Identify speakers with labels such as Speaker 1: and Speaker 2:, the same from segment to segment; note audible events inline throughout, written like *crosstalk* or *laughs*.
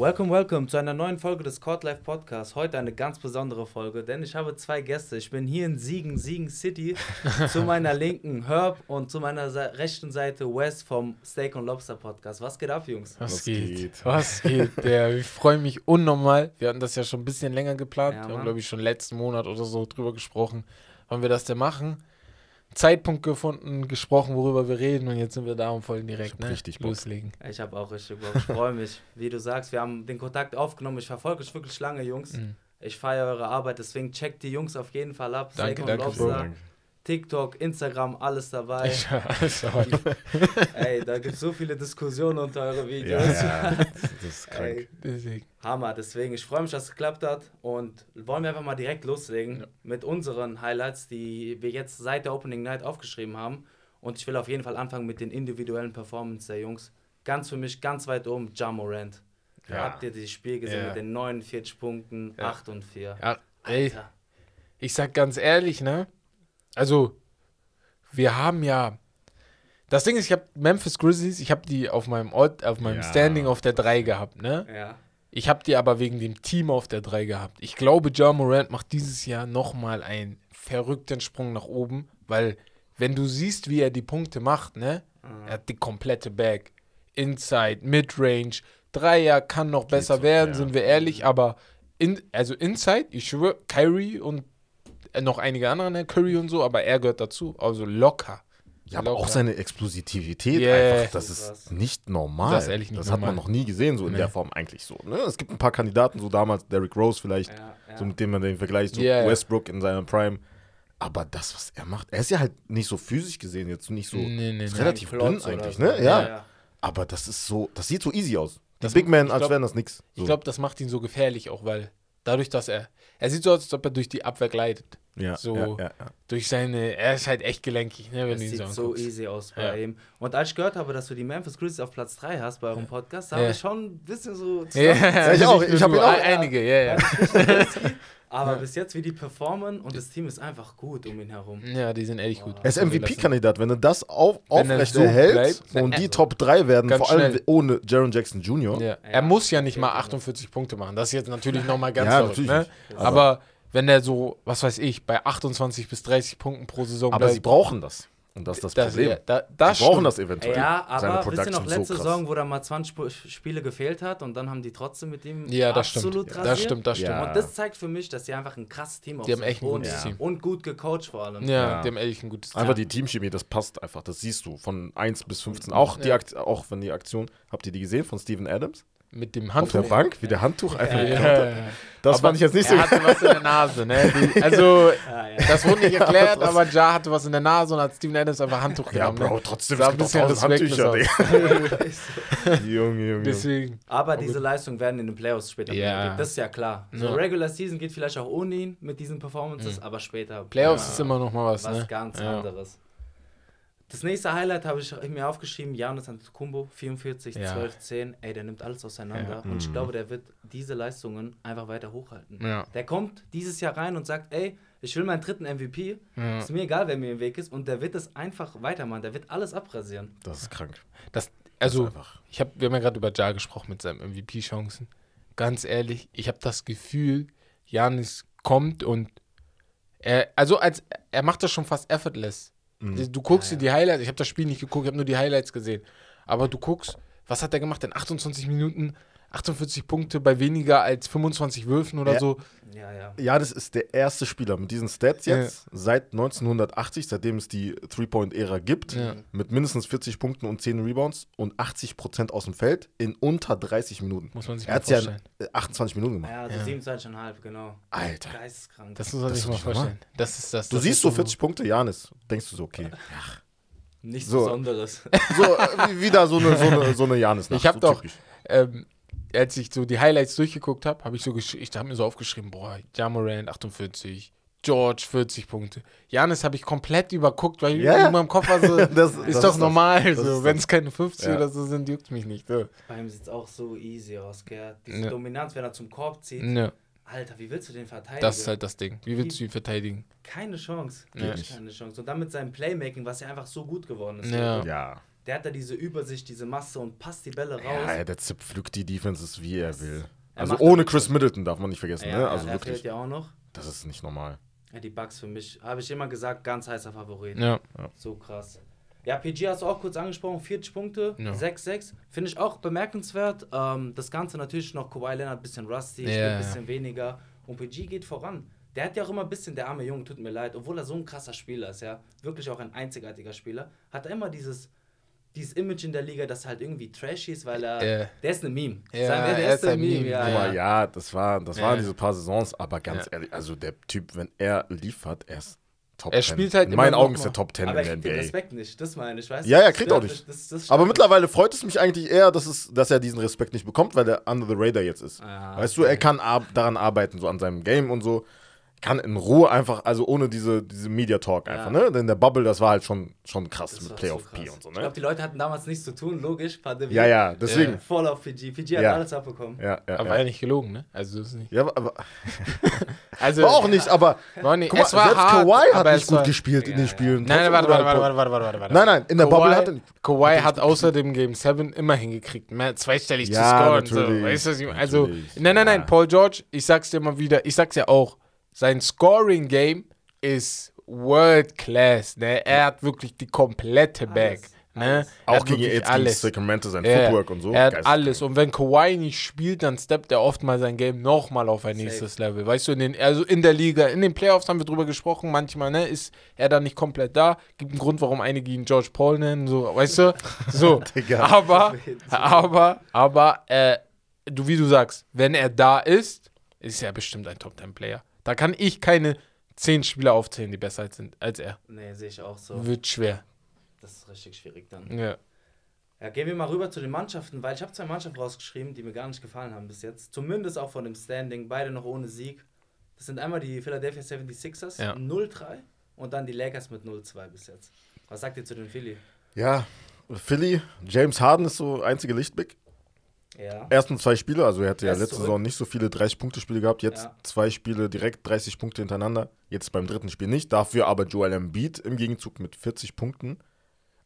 Speaker 1: Welcome, welcome zu einer neuen Folge des Court Life Podcasts. Heute eine ganz besondere Folge, denn ich habe zwei Gäste. Ich bin hier in Siegen, Siegen City. zu *laughs* meiner linken Herb und zu meiner Se rechten Seite Wes vom Steak und Lobster Podcast. Was geht ab, Jungs?
Speaker 2: Was,
Speaker 3: Was
Speaker 2: geht?
Speaker 3: geht?
Speaker 2: Was geht? Der, ich freue mich unnormal. Wir hatten das ja schon ein bisschen länger geplant.
Speaker 1: Ja,
Speaker 2: wir haben, glaube ich, schon letzten Monat oder so drüber gesprochen, wann wir das denn machen. Zeitpunkt gefunden, gesprochen, worüber wir reden und jetzt sind wir da und wollen direkt
Speaker 3: hab
Speaker 2: ne,
Speaker 3: richtig Bock.
Speaker 2: loslegen.
Speaker 1: Ich habe auch richtig Bock. Ich freue mich. Wie du sagst, wir haben den Kontakt aufgenommen. Ich verfolge euch wirklich lange, Jungs.
Speaker 2: Mhm.
Speaker 1: Ich feiere eure Arbeit, deswegen checkt die Jungs auf jeden Fall ab.
Speaker 2: Danke, danke, Bro.
Speaker 3: Danke.
Speaker 1: TikTok, Instagram, alles dabei.
Speaker 2: Ich, alles *laughs*
Speaker 1: Ey, da gibt es so viele Diskussionen unter eure Videos.
Speaker 3: Ja, ja, das ist krank.
Speaker 1: Ey,
Speaker 2: Deswegen.
Speaker 1: Hammer, deswegen, ich freue mich, dass es geklappt hat und wollen wir einfach mal direkt loslegen
Speaker 2: Ja.
Speaker 1: mit unseren Highlights, die wir jetzt seit der Opening Night aufgeschrieben haben. Und ich will auf jeden Fall anfangen mit den individuellen Performance der Jungs. Ganz für mich, ganz weit oben, Ja Morant.
Speaker 3: Ja.
Speaker 1: Habt ihr das Spiel gesehen
Speaker 2: Ja.
Speaker 1: mit den 49 Punkten,
Speaker 2: Ja.
Speaker 1: 8 und 4?
Speaker 2: Ja, ey,
Speaker 1: Alter.
Speaker 2: ich sag ganz ehrlich, ne? Also, wir haben ja. Das Ding ist, ich habe Memphis Grizzlies, ich habe die auf meinem Ort, auf meinem
Speaker 3: Ja.
Speaker 2: Standing auf der 3 gehabt, ne?
Speaker 1: Ja.
Speaker 2: Ich habe die aber wegen dem Team auf der 3 gehabt. Ich glaube, Ja Morant macht dieses Jahr nochmal einen verrückten Sprung nach oben, weil wenn du siehst, wie er die Punkte macht, ne? Er hat die komplette Bag. Inside, Midrange, Dreier kann noch besser
Speaker 3: so,
Speaker 2: werden,
Speaker 3: ja.
Speaker 2: sind wir ehrlich, aber in, also Inside, ich schwöre, Kyrie und noch einige andere, ne? Curry und so, aber er gehört dazu, also locker.
Speaker 3: Ja, aber auch
Speaker 2: Locker.
Speaker 3: seine Explosivität
Speaker 2: Yeah.
Speaker 3: einfach, das ist nicht normal.
Speaker 2: Das ist ehrlich nicht
Speaker 3: das hat man
Speaker 2: normal.
Speaker 3: noch nie gesehen, so in
Speaker 2: Nee.
Speaker 3: der Form eigentlich so. Ne? Es gibt ein paar Kandidaten, so damals Derrick Rose vielleicht,
Speaker 1: Ja, ja.
Speaker 3: so mit dem man den vergleicht, so
Speaker 2: ja.
Speaker 3: Westbrook in seiner Prime. Aber das, was er macht, er ist ja halt nicht so physisch gesehen, jetzt nicht so
Speaker 2: Nee, nee,
Speaker 3: ist
Speaker 2: nee.
Speaker 3: relativ dünn eigentlich,
Speaker 1: so.
Speaker 3: ne? Ja.
Speaker 1: ja.
Speaker 3: Aber das ist so, das sieht so easy aus. Die
Speaker 2: Das-
Speaker 3: Big Man, als wären das nix. So.
Speaker 2: Ich glaube, das macht ihn so gefährlich auch, weil dadurch, dass er, er sieht so aus, als ob er durch die Abwehr gleitet.
Speaker 3: Ja,
Speaker 2: so-
Speaker 3: ja, ja, ja.
Speaker 2: Durch seine, er ist halt echt gelenkig, ne, wenn
Speaker 1: Das
Speaker 2: du ihn so
Speaker 1: sieht so
Speaker 2: anguckst.
Speaker 1: easy aus bei
Speaker 2: Ja.
Speaker 1: ihm. Und als ich gehört habe, dass du die Memphis Grizzlies auf Platz 3 hast bei eurem Podcast, da habe ich schon ein bisschen so *laughs*
Speaker 2: Ja,
Speaker 3: ich auch. Ich hab
Speaker 2: du,
Speaker 3: ihn auch-
Speaker 2: Einige, ja, ja. *laughs*
Speaker 1: Aber bis jetzt, wie die performen und das Team ist einfach gut um ihn herum.
Speaker 2: Ja, die sind ehrlich gut.
Speaker 3: Er ist
Speaker 2: dir
Speaker 3: MVP-Kandidat. Wenn er das auf,
Speaker 2: er
Speaker 3: aufrecht
Speaker 2: so
Speaker 3: erhält
Speaker 2: bleibt,
Speaker 3: und die Top 3 werden,
Speaker 2: ganz
Speaker 3: vor allem
Speaker 2: schnell.
Speaker 3: ohne Jaron Jackson Jr.
Speaker 2: Er muss ja nicht mal 48 Punkte machen. Das ist jetzt natürlich nochmal *laughs* ganz
Speaker 3: Ja,
Speaker 2: verrückt,
Speaker 3: natürlich
Speaker 2: ne?
Speaker 3: nicht.
Speaker 2: Aber, wenn er so, was weiß ich, bei 28 bis 30 Punkten pro Saison
Speaker 3: Aber
Speaker 2: bleibt,
Speaker 3: sie brauchen das. Und das ist das,
Speaker 2: das,
Speaker 3: Problem.
Speaker 2: ja, da, das
Speaker 3: sie brauchen
Speaker 2: stimmt.
Speaker 3: das eventuell.
Speaker 1: Ja, aber wisst ihr noch letzte
Speaker 3: so.
Speaker 1: Saison, wo da mal 20 Sp- Spiele gefehlt hat und dann haben die trotzdem mit ihm
Speaker 2: Ja, das stimmt.
Speaker 1: absolut
Speaker 2: Das
Speaker 1: rasiert?
Speaker 2: stimmt, das stimmt.
Speaker 3: Ja.
Speaker 1: Und das zeigt für mich, dass sie einfach ein krasses Team
Speaker 2: Die haben echt ein
Speaker 1: und,
Speaker 2: gutes Team.
Speaker 1: Und gut gecoacht vor allem.
Speaker 2: Ja,
Speaker 3: Ja.
Speaker 2: die haben ehrlich ein gutes
Speaker 3: Einfach
Speaker 2: Team.
Speaker 3: die Teamchemie, das passt einfach. Das siehst du von 1 bis 15. Auch, die. Akt auch wenn die Aktion, habt ihr die gesehen von Steven Adams?
Speaker 2: Mit dem
Speaker 3: Auf der
Speaker 2: Handtuch.
Speaker 3: Bank, wie der Handtuch einfach
Speaker 2: Ja, ja.
Speaker 3: Das
Speaker 2: Aber
Speaker 3: fand ich jetzt nicht so.
Speaker 2: Er hatte was in der Nase, ne? Die, *laughs* also,
Speaker 1: Ja, ja.
Speaker 2: das wurde nicht *laughs* erklärt,
Speaker 3: Ja,
Speaker 2: aber Ja hatte was in der Nase und hat Steven Adams einfach Handtuch
Speaker 3: Ja,
Speaker 2: genommen.
Speaker 3: Bro,
Speaker 2: ne?
Speaker 3: trotzdem,
Speaker 2: Sah
Speaker 3: es
Speaker 2: ein
Speaker 3: gibt
Speaker 2: respektlos
Speaker 3: Handtücher. *laughs* Junge, Junge.
Speaker 2: Deswegen.
Speaker 1: Aber diese Leistung werden in den Playoffs später
Speaker 2: Ja.
Speaker 1: benötigt. Das ist ja klar. So
Speaker 2: Ja.
Speaker 1: Regular Season geht vielleicht auch ohne ihn mit diesen Performances, aber später
Speaker 2: Playoffs
Speaker 1: ja,
Speaker 2: ist immer noch mal was,
Speaker 1: was
Speaker 2: ne?
Speaker 1: ganz
Speaker 2: Ja.
Speaker 1: anderes. Das nächste Highlight habe ich mir aufgeschrieben, Janis Antetokounmpo, 44,
Speaker 2: Ja.
Speaker 1: 12, 10. Ey, der nimmt alles auseinander.
Speaker 2: Ja.
Speaker 1: Und ich
Speaker 3: Mhm.
Speaker 1: glaube, der wird diese Leistungen einfach weiter hochhalten.
Speaker 2: Ja.
Speaker 1: Der kommt dieses Jahr rein und sagt, ey, ich will meinen dritten MVP. Ist mir egal, wer mir im Weg ist. Und der wird es einfach weitermachen. Der wird alles abrasieren.
Speaker 3: Das ist krank.
Speaker 2: Das,
Speaker 3: Das
Speaker 2: also,
Speaker 3: ist einfach.
Speaker 2: ich hab, wir haben ja gerade über Ja gesprochen mit seinen MVP-Chancen. Ganz ehrlich, ich habe das Gefühl, Janis kommt und er, also als er macht das schon fast effortless.
Speaker 3: Mhm.
Speaker 2: Du guckst dir die Highlights, ich habe das Spiel nicht geguckt, ich habe nur die Highlights gesehen. Aber du guckst, was hat er gemacht in 28 Minuten? 48 Punkte bei weniger als 25 Würfen oder
Speaker 3: Ja.
Speaker 2: so.
Speaker 1: Ja, ja.
Speaker 3: Ja, das ist der erste Spieler mit diesen Stats
Speaker 2: Ja.
Speaker 3: jetzt seit 1980, seitdem es die Three-Point-Ära gibt,
Speaker 2: Ja.
Speaker 3: mit mindestens 40 Punkten und 10 Rebounds und 80% aus dem Feld in unter 30 Minuten.
Speaker 2: Muss man sich
Speaker 3: Er
Speaker 2: mal
Speaker 3: hat ja in
Speaker 2: vorstellen.
Speaker 3: äh, 28 Minuten gemacht.
Speaker 1: Ja, also
Speaker 2: Ja.
Speaker 1: 27,5, genau.
Speaker 3: Alter.
Speaker 1: Geisteskrank.
Speaker 2: Das muss man sich
Speaker 3: ist
Speaker 2: mal vorstellen. Das ist das.
Speaker 3: Du
Speaker 2: das
Speaker 3: siehst
Speaker 2: ist
Speaker 3: so 40 Punkte, Janis, denkst du so, okay.
Speaker 1: Nichts
Speaker 3: So.
Speaker 1: Besonderes. *laughs*
Speaker 3: So, äh, wie- wieder so eine, so eine, so eine Janis.
Speaker 2: Ich habe doch, ähm, als ich so die Highlights durchgeguckt habe, habe ich so ich habe mir so aufgeschrieben, boah, Jamorant 48, George 40 Punkte. Janis habe ich komplett überguckt, weil
Speaker 3: Ja, ja.
Speaker 2: in meinem Kopf war so, *laughs*
Speaker 3: Das-
Speaker 2: ist
Speaker 3: das
Speaker 2: doch
Speaker 3: ist
Speaker 2: normal, so, wenn es keine 50
Speaker 3: Ja.
Speaker 2: oder so sind, juckt mich nicht. So.
Speaker 1: Bei ihm sieht es auch so easy aus, gell? Diese
Speaker 2: Ja.
Speaker 1: Dominanz, wenn er zum Korb zieht.
Speaker 2: Ne,
Speaker 1: Alter, wie willst du den verteidigen?
Speaker 2: das ist halt das Ding. Wie willst du ihn verteidigen?
Speaker 1: Keine Chance.
Speaker 2: Ja.
Speaker 1: Keine Chance. Und dann mit seinem Playmaking, was ja einfach so gut geworden ist.
Speaker 2: Ja.
Speaker 3: Ja.
Speaker 1: der hat da diese Übersicht, diese Masse und passt die Bälle raus.
Speaker 3: Ja, der zerpflückt die Defenses, wie er will.
Speaker 1: Er
Speaker 3: Also ohne Chris Middleton darf man nicht vergessen.
Speaker 1: Ja,
Speaker 3: ne? Also
Speaker 1: der
Speaker 3: wirklich,
Speaker 1: fehlt ja auch noch.
Speaker 3: das ist nicht normal.
Speaker 1: Ja, die Bugs für mich, habe ich immer gesagt, ganz heißer Favorit.
Speaker 2: Ja.
Speaker 1: So krass. Ja, PG hast du auch kurz angesprochen, 40 Punkte,
Speaker 2: Ja.
Speaker 1: 6-6. Finde ich auch bemerkenswert. Ähm, das Ganze natürlich noch Kawhi Leonard ein bisschen rusty,
Speaker 2: Ja,
Speaker 1: spielt ein
Speaker 2: ja.
Speaker 1: bisschen weniger. Und PG geht voran. Der hat ja auch immer ein bisschen, der arme Junge, tut mir leid, obwohl er so ein krasser Spieler ist, ja, wirklich auch ein einzigartiger Spieler, hat er immer dieses, dieses Image in der Liga, das halt irgendwie trashy ist, weil er,
Speaker 2: Ja.
Speaker 1: der ist eine Meme.
Speaker 2: Ja,
Speaker 1: Sagen wir, der
Speaker 2: er
Speaker 1: ist
Speaker 2: ist
Speaker 1: ein Meme,
Speaker 2: Meme.
Speaker 1: ja, ja.
Speaker 3: ja, das, war, das
Speaker 2: Ja.
Speaker 3: waren diese paar Saisons, aber ganz
Speaker 2: Ja.
Speaker 3: ehrlich, also der Typ, wenn er liefert, er ist Top
Speaker 2: Er
Speaker 3: 10.
Speaker 2: spielt halt
Speaker 3: In meinen Augen ist der Top 10
Speaker 1: Aber
Speaker 3: in
Speaker 1: er
Speaker 3: der
Speaker 1: kriegt den
Speaker 3: NBA.
Speaker 1: Respekt nicht, das meine ich, weißt
Speaker 3: Ja,
Speaker 1: du?
Speaker 3: ja,
Speaker 1: Das
Speaker 3: kriegt er auch nicht.
Speaker 1: Das, das
Speaker 3: Aber mittlerweile freut es mich eigentlich eher, dass, es, dass er diesen Respekt nicht bekommt, weil er under the radar jetzt ist.
Speaker 1: Ah,
Speaker 3: weißt du, er kann ar daran arbeiten, so an seinem Game und so. Kann in Ruhe einfach, also ohne diese, diese Media Talk
Speaker 1: Ja.
Speaker 3: einfach, ne? Denn der Bubble, das war halt schon, schon krass
Speaker 1: Das
Speaker 3: mit Playoff P
Speaker 1: krass.
Speaker 3: und so,
Speaker 1: Ich
Speaker 3: ne?
Speaker 1: glaube, die Leute hatten damals nichts zu tun, logisch. Pandemie.
Speaker 3: Ja, ja, deswegen.
Speaker 1: Voll auf PG. PG hat
Speaker 3: Ja.
Speaker 1: alles abbekommen.
Speaker 3: Ja, ja,
Speaker 2: Aber
Speaker 3: ja.
Speaker 2: war ja nicht gelogen, ne? Also, das ist nicht.
Speaker 3: ja, aber *laughs*
Speaker 2: Also,
Speaker 3: war auch nicht, aber
Speaker 2: War nicht.
Speaker 3: guck mal,
Speaker 2: es war
Speaker 3: selbst
Speaker 2: hart,
Speaker 3: Kawhi hat nicht gut
Speaker 2: war-
Speaker 3: gespielt in
Speaker 1: Ja,
Speaker 3: den
Speaker 1: ja.
Speaker 3: Spielen.
Speaker 2: Nein, warte, warte, warte, warte, warte, warte.
Speaker 3: Nein, nein, in der Bubble hat er.
Speaker 2: Kawhi hat außer dem Game 7 immer hingekriegt, mehr zweistellig
Speaker 3: Ja,
Speaker 2: zu scoren. So. Weißt du, was ich meine? Also,
Speaker 3: natürlich,
Speaker 2: nein, nein, nein,
Speaker 3: ja.
Speaker 2: Paul George, ich sag's dir mal wieder, ich sag's ja auch, sein Scoring-Game ist World Class. Ne? Er hat wirklich die komplette Bag.
Speaker 1: Alles,
Speaker 2: Ne?
Speaker 1: alles.
Speaker 2: Er
Speaker 3: Auch
Speaker 2: hat
Speaker 3: gegen jetzt gegen Sacramento, sein
Speaker 2: Ja,
Speaker 3: Footwork und so.
Speaker 2: Er hat alles. Und wenn Kawhi nicht spielt, dann steppt er oft mal sein Game nochmal auf ein
Speaker 1: Safe.
Speaker 2: nächstes Level. Weißt du, in den, also in der Liga, in den Playoffs haben wir drüber gesprochen, manchmal ne, ist er dann nicht komplett da. Gibt einen Grund, warum einige ihn George Paul nennen, so, weißt du? So. *laughs* Aber, *laughs* aber, aber, äh, du, wie du sagst, wenn er da ist, ist er bestimmt ein Top-10-Player. Da kann ich keine zehn Spieler aufzählen, die besser sind als er.
Speaker 1: Nee, sehe ich auch so.
Speaker 2: Wird schwer.
Speaker 1: Das ist richtig schwierig dann.
Speaker 2: Ja.
Speaker 1: Ja, gehen wir mal rüber zu den Mannschaften, weil ich habe zwei Mannschaften rausgeschrieben, die mir gar nicht gefallen haben bis jetzt. Zumindest auch von dem Standing, beide noch ohne Sieg. Das sind einmal die Philadelphia 76ers,
Speaker 2: Ja.
Speaker 1: 0-3 und dann die Lakers mit 0-2 bis jetzt. Was sagt ihr zu den Philly?
Speaker 3: Ja, Philly, James Harden ist so einzige Lichtblick.
Speaker 1: Ja.
Speaker 3: Ersten zwei Spiele, also er hatte ja letzte
Speaker 1: zurück.
Speaker 3: Saison nicht so viele 30-Punkte-Spiele gehabt, jetzt
Speaker 1: Ja.
Speaker 3: zwei Spiele direkt 30 Punkte hintereinander, jetzt beim dritten Spiel nicht, dafür aber Joel Embiid im Gegenzug mit 40 Punkten,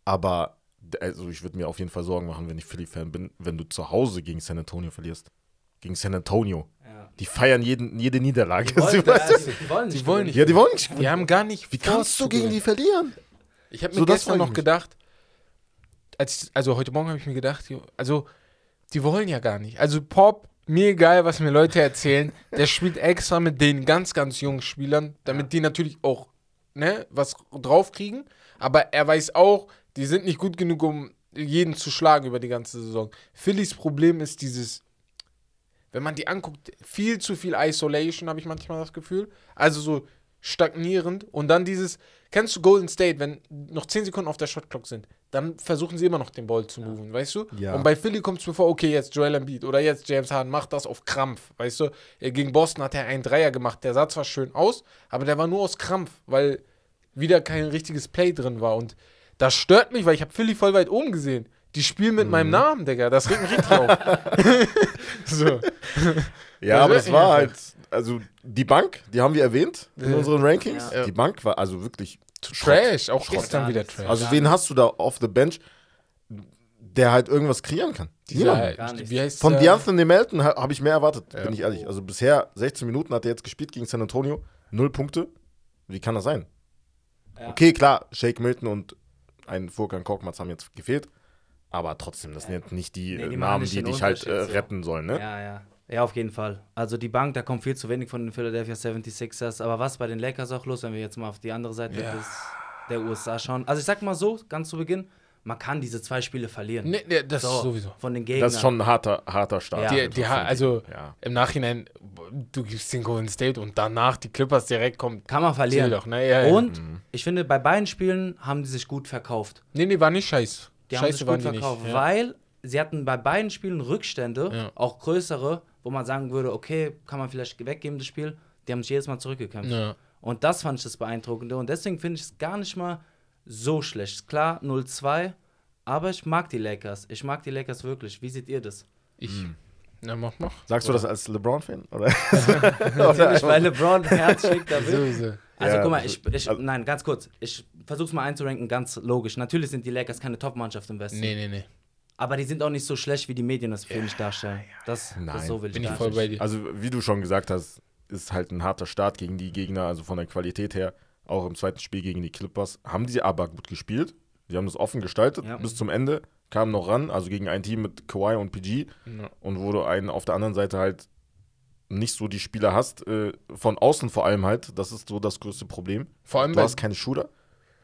Speaker 3: aber also ich würde mir auf jeden Fall Sorgen machen, wenn ich Philly-Fan bin, wenn du zu Hause gegen San Antonio verlierst. Gegen San Antonio.
Speaker 1: ja.
Speaker 3: Die feiern jeden, jede Niederlage.
Speaker 1: Die wollen, *laughs*
Speaker 3: Sie- weißt
Speaker 1: ja,
Speaker 3: du?
Speaker 1: die, wollen nicht.
Speaker 2: Die wollen
Speaker 1: gewinnen.
Speaker 3: ja, die wollen nicht.
Speaker 2: Die haben gar nicht.
Speaker 3: Wie kannst du gegen die verlieren?
Speaker 2: Ich habe mir
Speaker 3: So, das
Speaker 2: gestern noch gedacht, als, also heute Morgen habe ich mir gedacht, also die wollen ja gar nicht. Also Pop, mir egal, was mir Leute erzählen, der spielt extra mit den ganz, ganz jungen Spielern, damit die natürlich auch ne, was draufkriegen. Aber er weiß auch, die sind nicht gut genug, um jeden zu schlagen über die ganze Saison. Phillys Problem ist dieses, wenn man die anguckt, viel zu viel Isolation, habe ich manchmal das Gefühl. Also so stagnierend. Und dann dieses, kennst du Golden State, wenn noch 10 Sekunden auf der Shotclock sind, dann versuchen sie immer noch den Ball zu moven, weißt du?
Speaker 3: Ja.
Speaker 2: Und bei Philly kommt es mir vor, okay, jetzt Joel Embiid oder jetzt James Harden macht das auf Krampf, weißt du? Äh, Gegen Boston hat er einen Dreier gemacht, der sah zwar schön aus, aber der war nur aus Krampf, weil wieder kein richtiges Play drin war. Und das stört mich, weil ich habe Philly voll weit oben gesehen. Die spielen mit meinem Namen, Digga. Das regt mich richtig auf. *laughs* so.
Speaker 3: Ja,
Speaker 2: Das
Speaker 3: aber das
Speaker 2: nicht
Speaker 3: war halt, also die Bank, die haben wir erwähnt in
Speaker 2: Ja.
Speaker 3: unseren Rankings.
Speaker 2: Ja.
Speaker 3: Die Bank war also wirklich
Speaker 2: Trash, auch
Speaker 3: Schrott.
Speaker 2: gestern wieder Trash.
Speaker 3: Also wen hast du da auf the bench, der halt irgendwas kreieren kann? Niemand.
Speaker 1: Gar nichts.
Speaker 2: wie heißt
Speaker 3: Von
Speaker 2: der?
Speaker 3: De'Anthony Melton ha- habe ich mehr erwartet,
Speaker 2: Ja.
Speaker 3: bin ich ehrlich. Also bisher 16 Minuten hat er jetzt gespielt gegen San Antonio, null Punkte. Wie kann das sein?
Speaker 1: Ja.
Speaker 3: Okay, klar, Shake Milton und ein Furkan Korkmaz haben jetzt gefehlt, aber trotzdem, das sind jetzt nicht die,
Speaker 1: Nee,
Speaker 3: äh,
Speaker 1: die machen
Speaker 3: Namen, die dich halt äh, retten sollen, ne?
Speaker 1: Ja, ja. Ja, auf jeden Fall. Also die Bank, da kommt viel zu wenig von den Philadelphia 76ers. Aber was bei den Lakers auch los, wenn wir jetzt mal auf die andere Seite
Speaker 2: Ja.
Speaker 1: des, der USA schauen. Also ich sag mal so, ganz zu Beginn, man kann diese zwei Spiele verlieren.
Speaker 2: Nee, nee, das ist sowieso.
Speaker 1: Von den Gegnern.
Speaker 3: Das ist schon ein harter, harter Start.
Speaker 1: Ja.
Speaker 2: Die, die, also
Speaker 3: ja.
Speaker 2: im Nachhinein, du gibst den Golden State und danach die Clippers direkt kommt.
Speaker 1: kann man verlieren.
Speaker 2: Doch, ne? Ja, ja.
Speaker 1: Und ich finde, bei beiden Spielen haben die sich gut verkauft.
Speaker 2: Nee, nee, war nicht scheiße.
Speaker 1: Die haben
Speaker 2: scheiße
Speaker 1: sich
Speaker 2: waren
Speaker 1: gut verkauft, weil sie hatten bei beiden Spielen Rückstände,
Speaker 2: Ja.
Speaker 1: auch größere, wo man sagen würde, okay, kann man vielleicht weggeben, das Spiel. Die haben sich jedes Mal zurückgekämpft.
Speaker 2: Ja.
Speaker 1: Und das fand ich das Beeindruckende. Und deswegen finde ich es gar nicht mal so schlecht. Klar, 0-2, aber ich mag die Lakers. Ich mag die Lakers wirklich. Wie seht ihr das?
Speaker 2: Ich, Na, mach, mach.
Speaker 3: Sagst du das als LeBron-Fan? Oder? *laughs*
Speaker 1: Natürlich, weil LeBron Herz schickt da *laughs* will.
Speaker 2: Sowieso.
Speaker 1: Also
Speaker 3: Ja,
Speaker 1: guck mal,
Speaker 3: also-
Speaker 1: ich, ich,
Speaker 3: also-
Speaker 1: nein, ganz kurz. Ich versuch's mal einzuranken, ganz logisch. Natürlich sind die Lakers keine Top-Mannschaft im Westen.
Speaker 2: Nee, nee, nee.
Speaker 1: Aber die sind auch nicht so schlecht, wie die Medien das für mich darstellen. Das,
Speaker 3: Nein.
Speaker 1: das so will ich
Speaker 2: Bin ich voll bei dir.
Speaker 3: Also, wie du schon gesagt hast, ist halt ein harter Start gegen die Gegner, also von der Qualität her. Auch im zweiten Spiel gegen die Clippers. Haben die aber gut gespielt. Die haben das offen gestaltet
Speaker 1: Ja.
Speaker 3: bis zum Ende. Kamen noch ran, also gegen ein Team mit Kawhi und PG.
Speaker 2: Ja.
Speaker 3: Und wo du einen auf der anderen Seite halt nicht so die Spieler hast, äh, von außen vor allem halt, das ist so das größte Problem.
Speaker 2: Vor allem
Speaker 3: Du hast keine Shooter.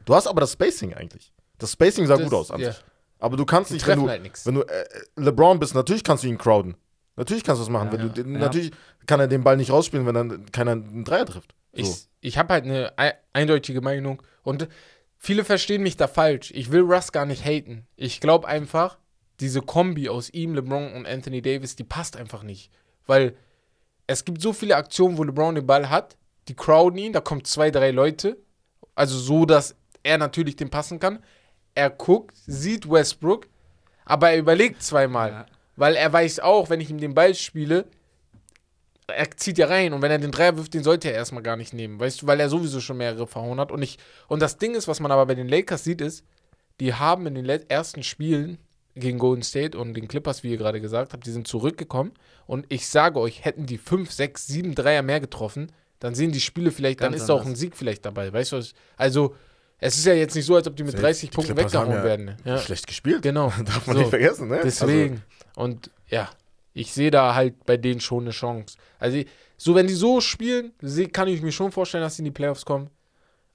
Speaker 3: Du hast aber das Spacing eigentlich. Das Spacing sah
Speaker 2: Das-
Speaker 3: gut aus an
Speaker 2: ja.
Speaker 3: sich. Aber du kannst
Speaker 2: Die
Speaker 3: nicht, wenn du,
Speaker 2: halt
Speaker 3: wenn du äh, LeBron bist, natürlich kannst du ihn crowden. Natürlich kannst du das machen.
Speaker 1: Ja,
Speaker 3: wenn du,
Speaker 1: ja.
Speaker 3: Natürlich kann er den Ball nicht rausspielen, wenn dann keiner einen Dreier trifft. So.
Speaker 2: Ich, ich habe halt eine ei- eindeutige Meinung und viele verstehen mich da falsch. Ich will Russ gar nicht haten. Ich glaube einfach, diese Kombi aus ihm, LeBron und Anthony Davis, die passt einfach nicht. Weil es gibt so viele Aktionen, wo LeBron den Ball hat, die crowden ihn, da kommen zwei, drei Leute. Also so, dass er natürlich den passen kann. Er guckt, sieht Westbrook, aber er überlegt zweimal.
Speaker 1: Ja.
Speaker 2: Weil er weiß auch, wenn ich ihm den Ball spiele, er zieht ja rein und wenn er den Dreier wirft, den sollte er erstmal gar nicht nehmen, weißt du, weil er sowieso schon mehrere verhauen hat. Und, ich, und das Ding ist, was man aber bei den Lakers sieht, ist, die haben in den ersten Spielen gegen Golden State und den Clippers, wie ihr gerade gesagt habt, die sind zurückgekommen. Und ich sage euch, hätten die 5, 6, 7 Dreier mehr getroffen, dann sehen die Spiele vielleicht, dann
Speaker 1: Ganz
Speaker 2: ist da auch
Speaker 1: anders.
Speaker 2: ein Sieg vielleicht dabei. Weißt du, was? Also, es ist ja jetzt nicht so, als ob die mit 30
Speaker 3: Die
Speaker 2: Punkten weggehauen
Speaker 3: ja
Speaker 2: werden. Ja,
Speaker 3: Schlecht gespielt.
Speaker 2: genau. *laughs*
Speaker 3: Darf man
Speaker 2: So.
Speaker 3: nicht vergessen, ne?
Speaker 2: Deswegen. und ja, ich sehe da halt bei denen schon eine Chance. Also, so wenn die so spielen, kann ich mir schon vorstellen, dass sie in die Playoffs kommen.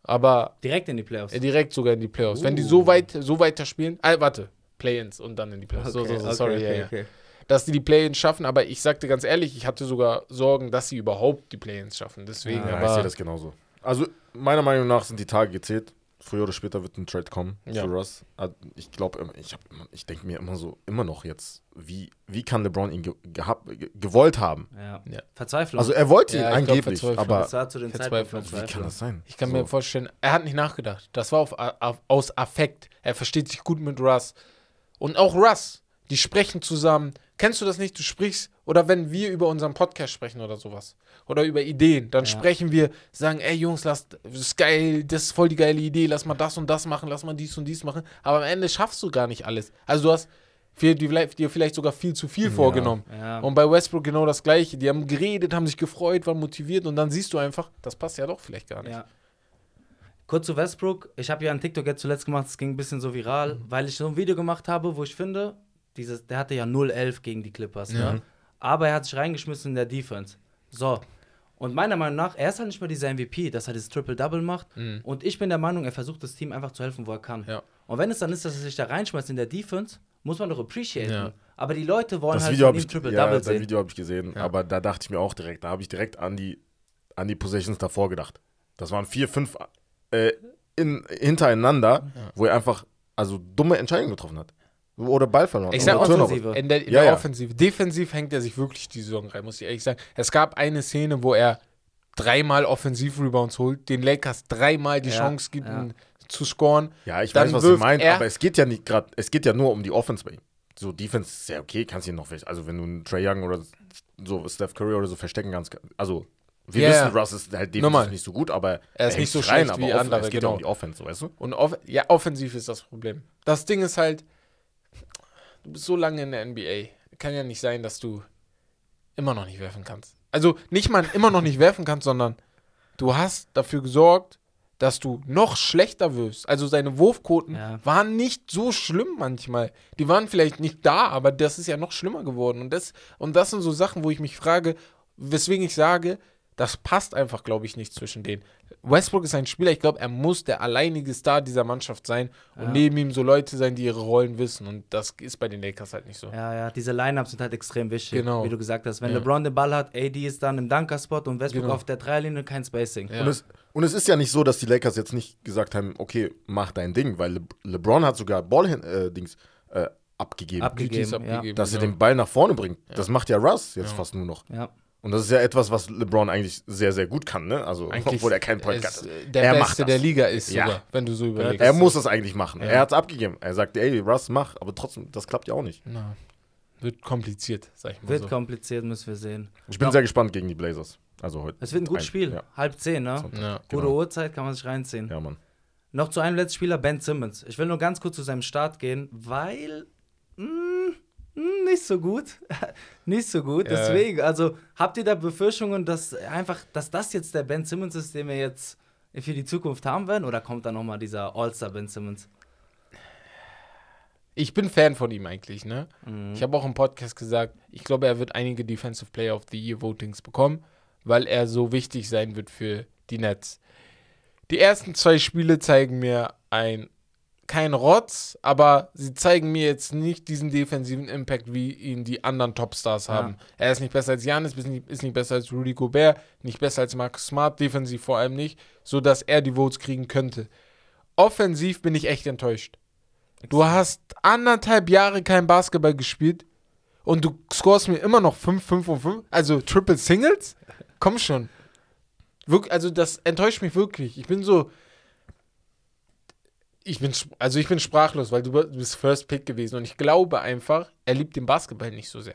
Speaker 2: Aber
Speaker 1: Direkt in die Playoffs.
Speaker 2: äh, direkt sogar in die Playoffs. Wenn die
Speaker 1: Uh.
Speaker 2: so weit so weiter spielen, ah, warte, Play-ins und dann in die Playoffs. so, so, so, sorry, ja, ja. Dass die die Play-ins schaffen, aber ich sagte ganz ehrlich, ich hatte sogar Sorgen, dass sie überhaupt die Play-ins schaffen. Deswegen,
Speaker 1: Ja,
Speaker 3: Also, ja, ich
Speaker 2: aber
Speaker 3: sehe das genauso. Also, meiner Meinung nach sind die Tage gezählt. Früher oder später wird ein Trade kommen
Speaker 2: Ja.
Speaker 3: für Russ. Ah, Ich glaube, ich, hab ich denke mir immer so, immer noch jetzt, wie, wie kann LeBron ihn ge gehabt, ge gewollt haben?
Speaker 1: Ja.
Speaker 2: Ja.
Speaker 1: Verzweiflung.
Speaker 3: Also, er wollte ihn
Speaker 2: Ja, ich glaub,
Speaker 3: angeblich,
Speaker 2: Verzweiflung.
Speaker 3: aber
Speaker 1: das war zu dem
Speaker 2: Verzweiflung.
Speaker 1: Zeitpunkt
Speaker 3: wie kann
Speaker 1: Verzweiflung.
Speaker 3: das sein?
Speaker 2: Ich kann
Speaker 3: so.
Speaker 2: mir vorstellen, er hat nicht nachgedacht. Das war auf, auf, aus Affekt. Er versteht sich gut mit Russ. Und auch Russ, die sprechen zusammen. Kennst du das nicht? Du sprichst, oder wenn wir über unseren Podcast sprechen oder sowas. Oder über Ideen, dann
Speaker 1: Ja.
Speaker 2: sprechen wir, sagen, ey Jungs, lass, das ist geil, das ist voll die geile Idee, lass mal das und das machen, lass mal dies und dies machen. Aber am Ende schaffst du gar nicht alles. Also du hast viel, dir vielleicht sogar viel zu viel vorgenommen.
Speaker 1: Ja.
Speaker 2: Und bei Westbrook genau das gleiche. Die haben geredet, haben sich gefreut, waren motiviert und dann siehst du einfach, das passt ja doch vielleicht gar nicht.
Speaker 1: Kurz zu Westbrook. Ich habe ja einen TikTok jetzt zuletzt gemacht, es ging ein bisschen so viral, weil ich so ein Video gemacht habe, wo ich finde, dieses, der hatte ja 0-11 gegen die Clippers, ne? Aber er hat sich reingeschmissen in der Defense. So. Und meiner Meinung nach, er ist halt nicht mehr dieser MVP, dass er das Triple-Double macht.
Speaker 2: Mhm.
Speaker 1: Und ich bin der Meinung, er versucht das Team einfach zu helfen, wo er kann.
Speaker 2: Ja.
Speaker 1: Und wenn es dann ist, dass er sich da reinschmeißt in der Defense, muss man doch appreciaten.
Speaker 2: Ja.
Speaker 1: Aber die Leute wollen
Speaker 3: Das
Speaker 1: halt
Speaker 3: Video
Speaker 1: von
Speaker 3: habe ich,
Speaker 1: Triple-Double
Speaker 3: ja, das
Speaker 1: sehen.
Speaker 3: Video hab ich gesehen,
Speaker 2: Ja.
Speaker 3: aber da dachte ich mir auch direkt, da habe ich direkt an die, an die Possessions davor gedacht. Das waren vier, fünf äh, in, hintereinander, wo er einfach also dumme Entscheidungen getroffen hat. Oder Ball verloren.
Speaker 2: Ich
Speaker 3: Oder
Speaker 2: sag auch
Speaker 3: Turnover.
Speaker 1: Offensive.
Speaker 2: In der, in
Speaker 3: Ja,
Speaker 2: der
Speaker 3: ja.
Speaker 2: Offensive. Defensiv hängt er sich wirklich die Saison rein, muss ich ehrlich sagen. Es gab eine Szene, wo er dreimal Offensiv-Rebounds holt, den Lakers dreimal die
Speaker 1: Ja,
Speaker 2: Chance gibt, zu scoren.
Speaker 3: Ja, ich
Speaker 2: Dann
Speaker 3: weiß, was du meinst,
Speaker 2: er-
Speaker 3: aber es geht ja nicht gerade, es geht ja nur um die Offense bei ihm. So Defense ist ja okay, kannst du ihn noch, ver- also wenn du einen Trey Young oder so Steph Curry oder so verstecken kannst, also wir
Speaker 2: Ja,
Speaker 3: wissen. Russ ist halt defensiv
Speaker 2: Normal.
Speaker 3: nicht so gut, aber
Speaker 2: Er ist nicht so
Speaker 3: rein,
Speaker 2: schlecht
Speaker 3: aber
Speaker 2: wie
Speaker 3: offen-
Speaker 2: andere,
Speaker 3: Es geht ja
Speaker 2: genau.
Speaker 3: um die Offense, weißt du?
Speaker 2: Und off ja, offensiv ist das Problem. Das Ding ist halt, du bist so lange in der NBA. Kann ja nicht sein, dass du immer noch nicht werfen kannst. Also nicht mal immer noch nicht werfen kannst, sondern du hast dafür gesorgt, dass du noch schlechter wirst. Also seine Wurfquoten
Speaker 1: Ja.
Speaker 2: waren nicht so schlimm manchmal. Die waren vielleicht nicht da, aber das ist ja noch schlimmer geworden. Und das, und das sind so Sachen, wo ich mich frage, weswegen ich sage, das passt einfach, glaube ich, nicht zwischen denen. Westbrook ist ein Spieler, ich glaube, er muss der alleinige Star dieser Mannschaft sein und
Speaker 1: Ja.
Speaker 2: neben ihm so Leute sein, die ihre Rollen wissen. Und das ist bei den Lakers halt nicht so.
Speaker 1: Ja, ja, diese Lineups sind halt extrem wichtig,
Speaker 2: Genau.
Speaker 1: wie du gesagt hast. Wenn
Speaker 2: Ja.
Speaker 1: LeBron den Ball hat, AD ist dann im Dunker-Spot und Westbrook
Speaker 2: Genau.
Speaker 1: auf der Dreierlinie, kein Spacing.
Speaker 2: Ja.
Speaker 3: Und, es, und es ist ja nicht so, dass die Lakers jetzt nicht gesagt haben, okay, mach dein Ding, weil Le LeBron hat sogar Ball-Dings äh, abgegeben,
Speaker 1: Abgegeben,
Speaker 2: Duties
Speaker 1: ja.
Speaker 3: dass er
Speaker 2: genau.
Speaker 3: den Ball nach vorne bringt. Das macht ja Russ jetzt
Speaker 2: Ja.
Speaker 3: fast nur noch.
Speaker 1: Ja.
Speaker 3: Und das ist ja etwas, was LeBron eigentlich sehr, sehr gut kann, ne? Also,
Speaker 2: Eigentlich
Speaker 3: obwohl er kein Point
Speaker 2: ist,
Speaker 3: Guard ist.
Speaker 2: Der
Speaker 3: Er macht
Speaker 2: Beste der Liga ist
Speaker 3: Ja.
Speaker 2: sogar, wenn du so überlegst.
Speaker 3: Er muss das eigentlich machen.
Speaker 2: Ja.
Speaker 3: Er hat es abgegeben. Er sagt, ey, Russ, mach. Aber trotzdem, das klappt ja auch nicht.
Speaker 2: Na. Wird kompliziert, sag ich mal
Speaker 1: Wird
Speaker 2: so.
Speaker 1: kompliziert, müssen wir sehen.
Speaker 3: Ich bin
Speaker 1: Ja.
Speaker 3: sehr gespannt gegen die Blazers. Also heute.
Speaker 1: Es wird ein gutes
Speaker 3: Ein-
Speaker 1: Spiel.
Speaker 3: Ja,
Speaker 1: Halb zehn, ne?
Speaker 2: Ja.
Speaker 1: Gute
Speaker 3: Genau.
Speaker 1: Uhrzeit, kann man sich reinziehen.
Speaker 3: Ja, Mann.
Speaker 1: Noch zu einem letzten Spieler, Ben Simmons. Ich will nur ganz kurz zu seinem Start gehen, weil mh, mh, nicht so gut. *laughs* nicht so gut.
Speaker 2: Ja.
Speaker 1: Deswegen, also habt ihr da Befürchtungen, dass einfach, dass das jetzt der Ben Simmons ist, den wir jetzt für die Zukunft haben werden? Oder kommt da nochmal dieser All-Star Ben Simmons?
Speaker 2: Ich bin Fan von ihm eigentlich, ne?
Speaker 1: Mhm.
Speaker 2: Ich habe auch im Podcast gesagt, ich glaube, er wird einige Defensive Player of the Year Votings bekommen, weil er so wichtig sein wird für die Nets. Die ersten zwei Spiele zeigen mir ein kein Rotz, aber sie zeigen mir jetzt nicht diesen defensiven Impact, wie ihn die anderen Topstars
Speaker 1: Ja.
Speaker 2: haben. Er ist nicht besser als Janis, ist nicht, ist nicht besser als Rudy Gobert, nicht besser als Marcus Smart, defensiv vor allem nicht, sodass er die Votes kriegen könnte. Offensiv bin ich echt enttäuscht. Du hast anderthalb Jahre kein Basketball gespielt und du scorest mir immer noch 5, 5 und 5. Also Triple Singles? Komm schon. Wirk also das enttäuscht mich wirklich. Ich bin so. Ich bin, also ich bin sprachlos, weil du bist First Pick gewesen und ich glaube einfach, er liebt den Basketball nicht so sehr.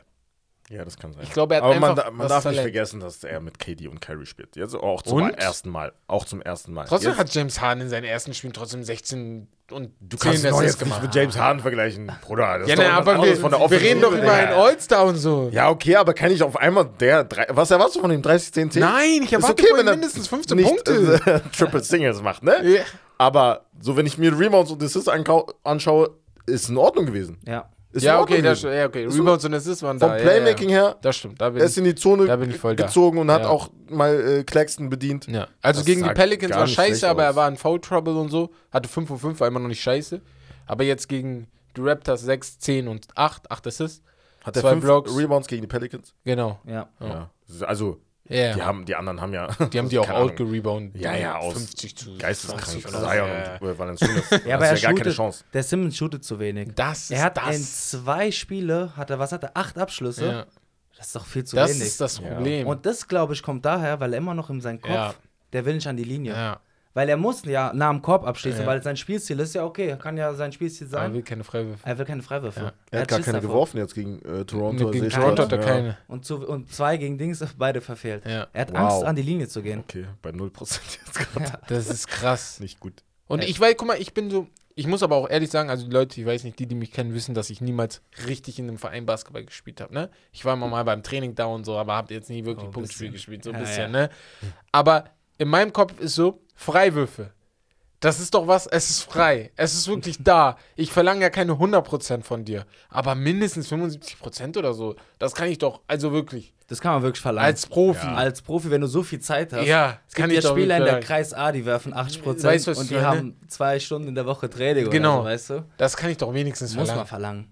Speaker 3: Ja, das kann sein.
Speaker 2: Ich glaube, er hat
Speaker 3: Aber man, da- man darf nicht
Speaker 2: Talent.
Speaker 3: vergessen, dass er mit KD und Kyrie spielt. Jetzt auch zum
Speaker 2: Und?
Speaker 3: ersten Mal. Auch zum ersten Mal.
Speaker 2: Trotzdem
Speaker 3: jetzt,
Speaker 2: hat James Harden in seinen ersten Spielen trotzdem 16 und
Speaker 3: du
Speaker 2: 10
Speaker 3: kannst
Speaker 2: Assists
Speaker 3: jetzt nicht mit James Harden vergleichen, Bruder. Das
Speaker 2: Ja,
Speaker 3: ist doch was
Speaker 2: aber wir,
Speaker 3: von der
Speaker 2: wir reden doch über einen All-Star und so.
Speaker 3: Ja, okay, aber kann ich auf einmal der. Drei, was erwartest du von dem 30, 10, 10?
Speaker 2: Nein, ich erwarte
Speaker 3: okay,
Speaker 2: mindestens 15
Speaker 3: nicht,
Speaker 2: Punkte.
Speaker 3: äh, *laughs* Triple Singles macht, ne?
Speaker 2: Ja.
Speaker 3: Aber so, wenn ich mir Rebounds und Assists anschaue, ist in Ordnung gewesen.
Speaker 1: Ja.
Speaker 3: Ist
Speaker 2: Ja, okay, das, ja, okay. Rebounds und Assists waren
Speaker 3: Vom
Speaker 2: da.
Speaker 3: Playmaking
Speaker 2: ja, ja.
Speaker 3: her,
Speaker 2: Das stimmt, da bin
Speaker 3: er ist in die Zone
Speaker 2: da bin ich voll da.
Speaker 3: gezogen und hat
Speaker 2: Ja.
Speaker 3: auch mal äh, Claxton bedient.
Speaker 2: Ja. Also
Speaker 3: Das
Speaker 2: gegen die Pelicans war scheiße, aber er war in Foul Trouble und so. Hatte 5 und 5, war immer noch nicht scheiße. Aber jetzt gegen die Raptors 6, 10 und 8, 8 Assists.
Speaker 3: Hat er
Speaker 2: Zwei
Speaker 3: fünf
Speaker 2: Blocks.
Speaker 3: Rebounds gegen die Pelicans?
Speaker 2: Genau.
Speaker 1: Ja.
Speaker 3: Ja. Also,
Speaker 2: Ja.
Speaker 3: die, haben, die anderen haben ja.
Speaker 2: Die haben *laughs* die auch
Speaker 3: Ahnung,
Speaker 2: outgerebounkt.
Speaker 3: Ja, ja, aus
Speaker 2: 50 zu
Speaker 3: Geisteskrank.
Speaker 2: 20 oder so.
Speaker 3: Zion
Speaker 2: Ja,
Speaker 3: und äh, Valanciunas.
Speaker 1: Ja, aber er
Speaker 3: das ja gar keine Chance.
Speaker 1: der Simmons shootet zu wenig.
Speaker 2: Das ist
Speaker 1: Er hat in
Speaker 2: das.
Speaker 1: zwei Spiele, hat er, was hat er, acht Abschlüsse?
Speaker 2: Ja.
Speaker 1: Das ist doch viel zu
Speaker 2: Das
Speaker 1: wenig.
Speaker 2: ist das
Speaker 3: Ja.
Speaker 2: Problem.
Speaker 1: Und das, glaube ich, kommt daher, weil er immer noch in seinem Kopf,
Speaker 2: Ja.
Speaker 1: der will nicht an die Linie.
Speaker 2: ja.
Speaker 1: Weil er muss ja nah am Korb abschließen,
Speaker 2: Ja.
Speaker 1: weil sein Spielstil ist ja okay, kann ja sein Spielstil
Speaker 2: Aber er
Speaker 1: sein.
Speaker 2: will keine Freiwürfe.
Speaker 1: Er will keine Freiwürfe.
Speaker 2: Ja.
Speaker 3: Er hat gar
Speaker 1: Schiss
Speaker 3: keine
Speaker 1: davor.
Speaker 3: geworfen jetzt gegen äh, Toronto.
Speaker 2: Gegen
Speaker 3: sehe ich
Speaker 2: Toronto hat er
Speaker 3: Ja.
Speaker 2: keine.
Speaker 1: Und, zu, und zwei gegen Dings, beide verfehlt.
Speaker 2: Ja.
Speaker 1: Er hat
Speaker 3: Wow.
Speaker 1: Angst, an die Linie zu gehen.
Speaker 3: Okay, bei 0% jetzt *laughs* gerade.
Speaker 2: Das ist krass.
Speaker 3: Nicht gut.
Speaker 2: Und ich weiß, guck mal, ich bin so, ich muss aber auch ehrlich sagen, also die Leute, ich weiß nicht, die, die mich kennen, wissen, dass ich niemals richtig in einem Verein Basketball gespielt habe, ne? Ich war immer mal beim Training da und so, aber habe jetzt nie wirklich
Speaker 1: Oh,
Speaker 2: Punktspiel
Speaker 1: bisschen.
Speaker 2: gespielt, so ein
Speaker 1: Ja,
Speaker 2: bisschen,
Speaker 1: ja.
Speaker 2: ne? Aber in meinem Kopf ist so, Freiwürfe. Das ist doch was, es ist frei. Es ist wirklich da. Ich verlange ja keine 100% von dir, aber mindestens 75% oder so. Das kann ich doch, also wirklich,
Speaker 1: Das kann man wirklich verlangen.
Speaker 2: als Profi.
Speaker 3: Ja.
Speaker 1: Als Profi, wenn du so viel Zeit hast.
Speaker 2: Ja,
Speaker 1: es gibt
Speaker 2: ich
Speaker 1: ja
Speaker 2: doch
Speaker 1: Spieler in der Kreis A, die werfen 80
Speaker 2: Weißt
Speaker 1: Prozent
Speaker 2: du, was
Speaker 1: und die haben zwei Stunden in der Woche Training
Speaker 2: Genau.
Speaker 1: oder so, weißt du?
Speaker 2: Das kann ich doch wenigstens
Speaker 1: Muss
Speaker 2: verlangen.
Speaker 1: man verlangen.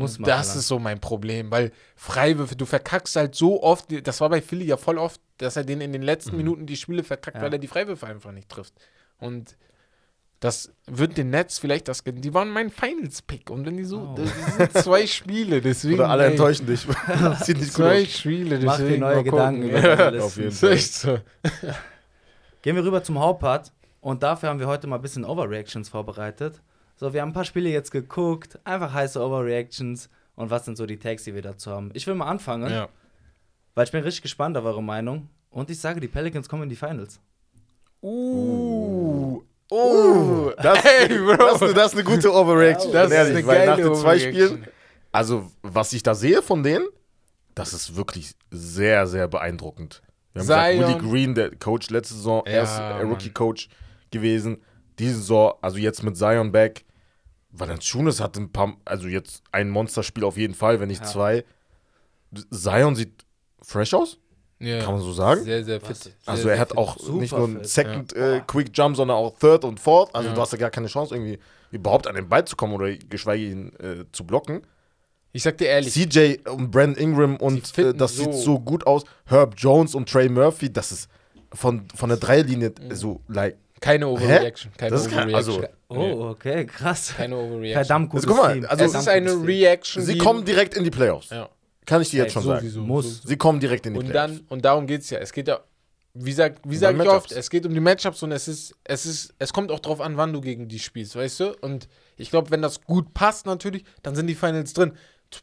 Speaker 1: Muss man
Speaker 2: Das ist so mein Problem, weil Freiwürfe, du verkackst halt so oft, das war bei Philly ja voll oft, dass er den in den letzten Minuten die Spiele verkackt,
Speaker 1: Ja.
Speaker 2: weil er die Freiwürfe einfach nicht trifft. Und das wird den Netz vielleicht das, die waren mein Finals-Pick und wenn die so,
Speaker 1: Oh.
Speaker 2: das sind zwei Spiele, deswegen.
Speaker 3: Oder alle
Speaker 2: ey,
Speaker 3: enttäuschen dich. *laughs* Das sieht nicht gut
Speaker 2: Zwei
Speaker 3: aus.
Speaker 2: Spiele, deswegen.
Speaker 1: Mach dir neue
Speaker 2: mal
Speaker 1: Gedanken über *laughs*
Speaker 2: Ja.
Speaker 3: Auf jeden Fall.
Speaker 2: echt so.
Speaker 1: Gehen wir rüber zum Hauptpart und dafür haben wir heute mal ein bisschen Overreactions vorbereitet. So, wir haben ein paar Spiele jetzt geguckt, einfach heiße Overreactions und was sind so die Tags, die wir dazu haben. Ich will mal anfangen,
Speaker 2: Ja.
Speaker 1: weil ich bin richtig gespannt auf eure Meinung und ich sage, die Pelicans kommen in die Finals.
Speaker 2: Uh. Oh.
Speaker 3: Das,
Speaker 2: Ey, Bro.
Speaker 3: Das, ist- das ist eine gute Overreaction.
Speaker 2: Das
Speaker 3: bin
Speaker 2: ist
Speaker 3: ehrlich,
Speaker 2: eine
Speaker 3: weil nach
Speaker 2: geile
Speaker 3: den zwei
Speaker 2: Overreaction.
Speaker 3: Spielen, also was ich da sehe von denen, das ist wirklich sehr, sehr beeindruckend. Wir haben gesagt,
Speaker 2: Zion.
Speaker 3: Woody Green, der Coach letzte Saison,
Speaker 2: Ja,
Speaker 3: er ist. Rookie-Coach gewesen. Diese Saison, also jetzt mit Zion back, Valanciunas hat ein paar, also jetzt ein Monsterspiel auf jeden Fall, wenn nicht
Speaker 1: Ja.
Speaker 3: zwei. Zion sieht fresh aus,
Speaker 2: Ja.
Speaker 3: kann man so sagen.
Speaker 2: Sehr, sehr fit. Sehr,
Speaker 3: Also
Speaker 2: sehr
Speaker 3: er hat
Speaker 2: fit.
Speaker 3: auch
Speaker 1: Super
Speaker 3: nicht nur einen
Speaker 1: fit,
Speaker 3: Second
Speaker 1: ja.
Speaker 3: äh, Quick Jump, sondern auch Third und Fourth. Also
Speaker 2: Ja.
Speaker 3: du hast ja gar keine Chance, irgendwie überhaupt an den Ball zu kommen oder geschweige ihn äh, zu blocken.
Speaker 2: Ich sag dir ehrlich,
Speaker 3: CJ und Brandon Ingram und äh, das
Speaker 2: so.
Speaker 3: sieht so gut aus. Herb Jones und Trey Murphy, das ist von, von der Dreierlinie
Speaker 2: Mhm.
Speaker 3: so like.
Speaker 2: Keine Overreaction. Keine
Speaker 3: Das ist kein-
Speaker 2: Overreaction.
Speaker 3: also-
Speaker 1: Oh, okay, krass.
Speaker 2: keine Overreaction.
Speaker 1: Verdammt gutes
Speaker 3: Also, guck mal,
Speaker 1: Team.
Speaker 3: also-
Speaker 2: es ist eine. Reaction.
Speaker 3: Sie kommen direkt in die Playoffs.
Speaker 2: Ja.
Speaker 3: Kann ich dir jetzt schon sagen.
Speaker 2: Sowieso.
Speaker 1: Muss.
Speaker 3: Sie kommen direkt in die
Speaker 2: Und
Speaker 3: Playoffs.
Speaker 2: dann, und darum geht es ja. Es geht ja, wie sag, wie sag ich oft, es geht um die Matchups und es ist, es ist, es kommt auch drauf an, wann du gegen die spielst, weißt du? Und ich glaube, wenn das gut passt natürlich, dann sind die Finals drin.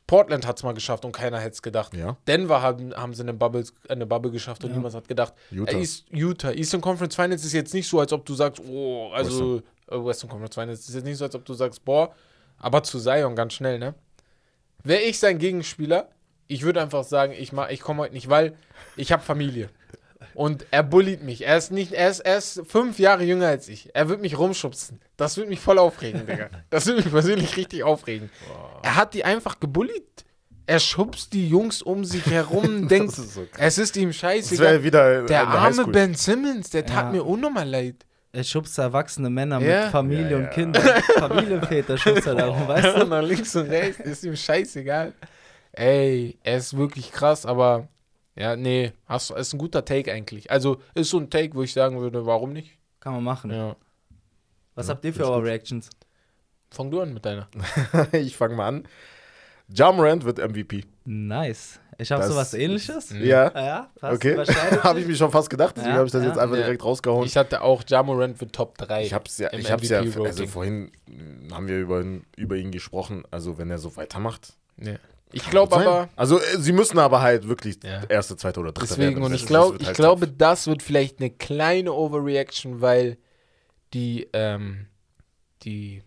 Speaker 2: Portland hat es mal geschafft und keiner hätte es gedacht.
Speaker 3: Ja.
Speaker 2: Denver haben, haben sie eine Bubble, eine Bubble geschafft und niemand hat gedacht.
Speaker 3: Utah.
Speaker 2: Äh, East, Utah. Eastern Conference Finals ist jetzt nicht so, als ob du sagst, oh, also Western, äh, Western Conference Finals ist jetzt nicht so, als ob du sagst, boah, aber zu Zion ganz schnell, ne? Wäre ich sein Gegenspieler, ich würde einfach sagen, ich, mach- ich komme heute nicht, weil ich habe Familie. Und er bullied mich. Er ist nicht, er ist, er ist fünf Jahre jünger als ich. Er wird mich rumschubsen. Das wird mich voll aufregen, Digga. Das wird mich persönlich richtig aufregen. Er hat die einfach gebullied. Er schubst die Jungs um sich herum, *laughs* denkt,
Speaker 3: ist so
Speaker 2: es ist ihm scheißegal.
Speaker 3: wieder
Speaker 2: Der arme. Ben Simmons, der tat
Speaker 1: Ja.
Speaker 2: mir unnormal leid.
Speaker 1: Er schubst erwachsene Männer
Speaker 2: Ja.
Speaker 1: mit Familie
Speaker 3: Ja,
Speaker 1: und
Speaker 3: ja.
Speaker 1: Kindern. *laughs* Familienväter schubst er darum, *laughs* weißt du?
Speaker 2: Nach links und rechts, ist ihm scheißegal. Ey, er ist wirklich krass, aber ja, nee, hast, ist ein guter Take eigentlich. Also ist so ein Take, wo ich sagen würde, warum nicht?
Speaker 1: Kann man machen.
Speaker 2: Ja.
Speaker 1: Was habt ihr für Overreactions?
Speaker 2: Fang du an mit deiner. *laughs*
Speaker 3: ich fange mal an. Ja Morant wird MVP.
Speaker 1: Nice. Ich habe sowas ähnliches.
Speaker 3: Ja.
Speaker 1: Ja, fast
Speaker 3: Okay. *laughs* habe ich mir schon fast gedacht, deswegen
Speaker 1: Ja,
Speaker 3: habe ich das
Speaker 1: ja.
Speaker 3: jetzt einfach
Speaker 2: Ja.
Speaker 3: direkt rausgehauen.
Speaker 2: Ich hatte auch Jamorant für Top 3.
Speaker 3: Ich hab's ja,
Speaker 2: im
Speaker 3: ich hab's ja, also vorhin haben wir über, ihn- über ihn gesprochen. Also wenn er so weitermacht.
Speaker 2: Ja. Ich glaube aber,
Speaker 3: Also äh, sie müssen aber halt wirklich
Speaker 2: Ja.
Speaker 3: erste, zweite oder dritte
Speaker 2: deswegen,
Speaker 3: werden.
Speaker 2: und ich, glaub, ich
Speaker 3: halt
Speaker 2: glaube,
Speaker 3: tough.
Speaker 2: das wird vielleicht eine kleine Overreaction, weil die, ähm, die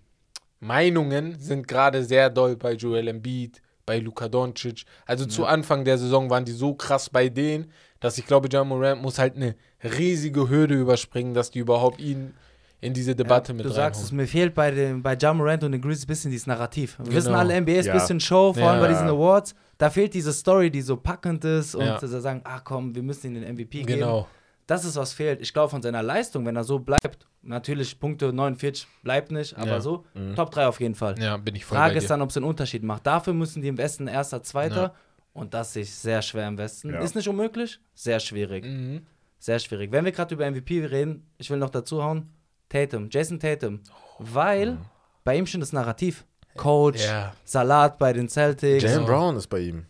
Speaker 2: Meinungen sind gerade sehr doll bei Joel Embiid, bei Luka Doncic. Also zu Anfang der Saison waren die so krass bei denen, dass ich glaube, John Morant muss halt eine riesige Hürde überspringen, dass die überhaupt ihn in diese Debatte
Speaker 1: ja,
Speaker 2: mit
Speaker 1: Du sagst es, mir fehlt bei, dem, bei Ja Morant und den Grizzlies ein bisschen dieses Narrativ. Wir
Speaker 2: Genau.
Speaker 1: wissen alle, NBA ist ein
Speaker 3: Ja.
Speaker 1: bisschen Show, vor allem
Speaker 2: Ja.
Speaker 1: bei diesen Awards. Da fehlt diese Story, die so packend ist und
Speaker 2: Ja.
Speaker 1: sie sagen, ach komm, wir müssen ihm den MVP geben.
Speaker 2: Genau.
Speaker 1: Das ist, was fehlt. Ich glaube, von seiner Leistung, wenn er so bleibt, natürlich Punkte 49 bleibt nicht, aber
Speaker 2: Ja.
Speaker 1: so, Top 3 auf jeden Fall.
Speaker 2: Ja, bin ich voll
Speaker 1: Frage
Speaker 2: bei
Speaker 1: ist dann, ob es einen Unterschied macht. Dafür müssen die im Westen erster, zweiter
Speaker 2: Ja.
Speaker 1: und das sehe ich sehr schwer im Westen.
Speaker 3: Ja.
Speaker 1: Ist nicht unmöglich, sehr schwierig.
Speaker 2: Mhm.
Speaker 1: Sehr schwierig. Wenn wir gerade über MVP reden, ich will noch dazu hauen, Tatum, Jason Tatum, weil bei ihm schon das Narrativ. Coach,
Speaker 2: Ja.
Speaker 1: Salat bei den Celtics.
Speaker 3: Jalen Brown ist bei ihm.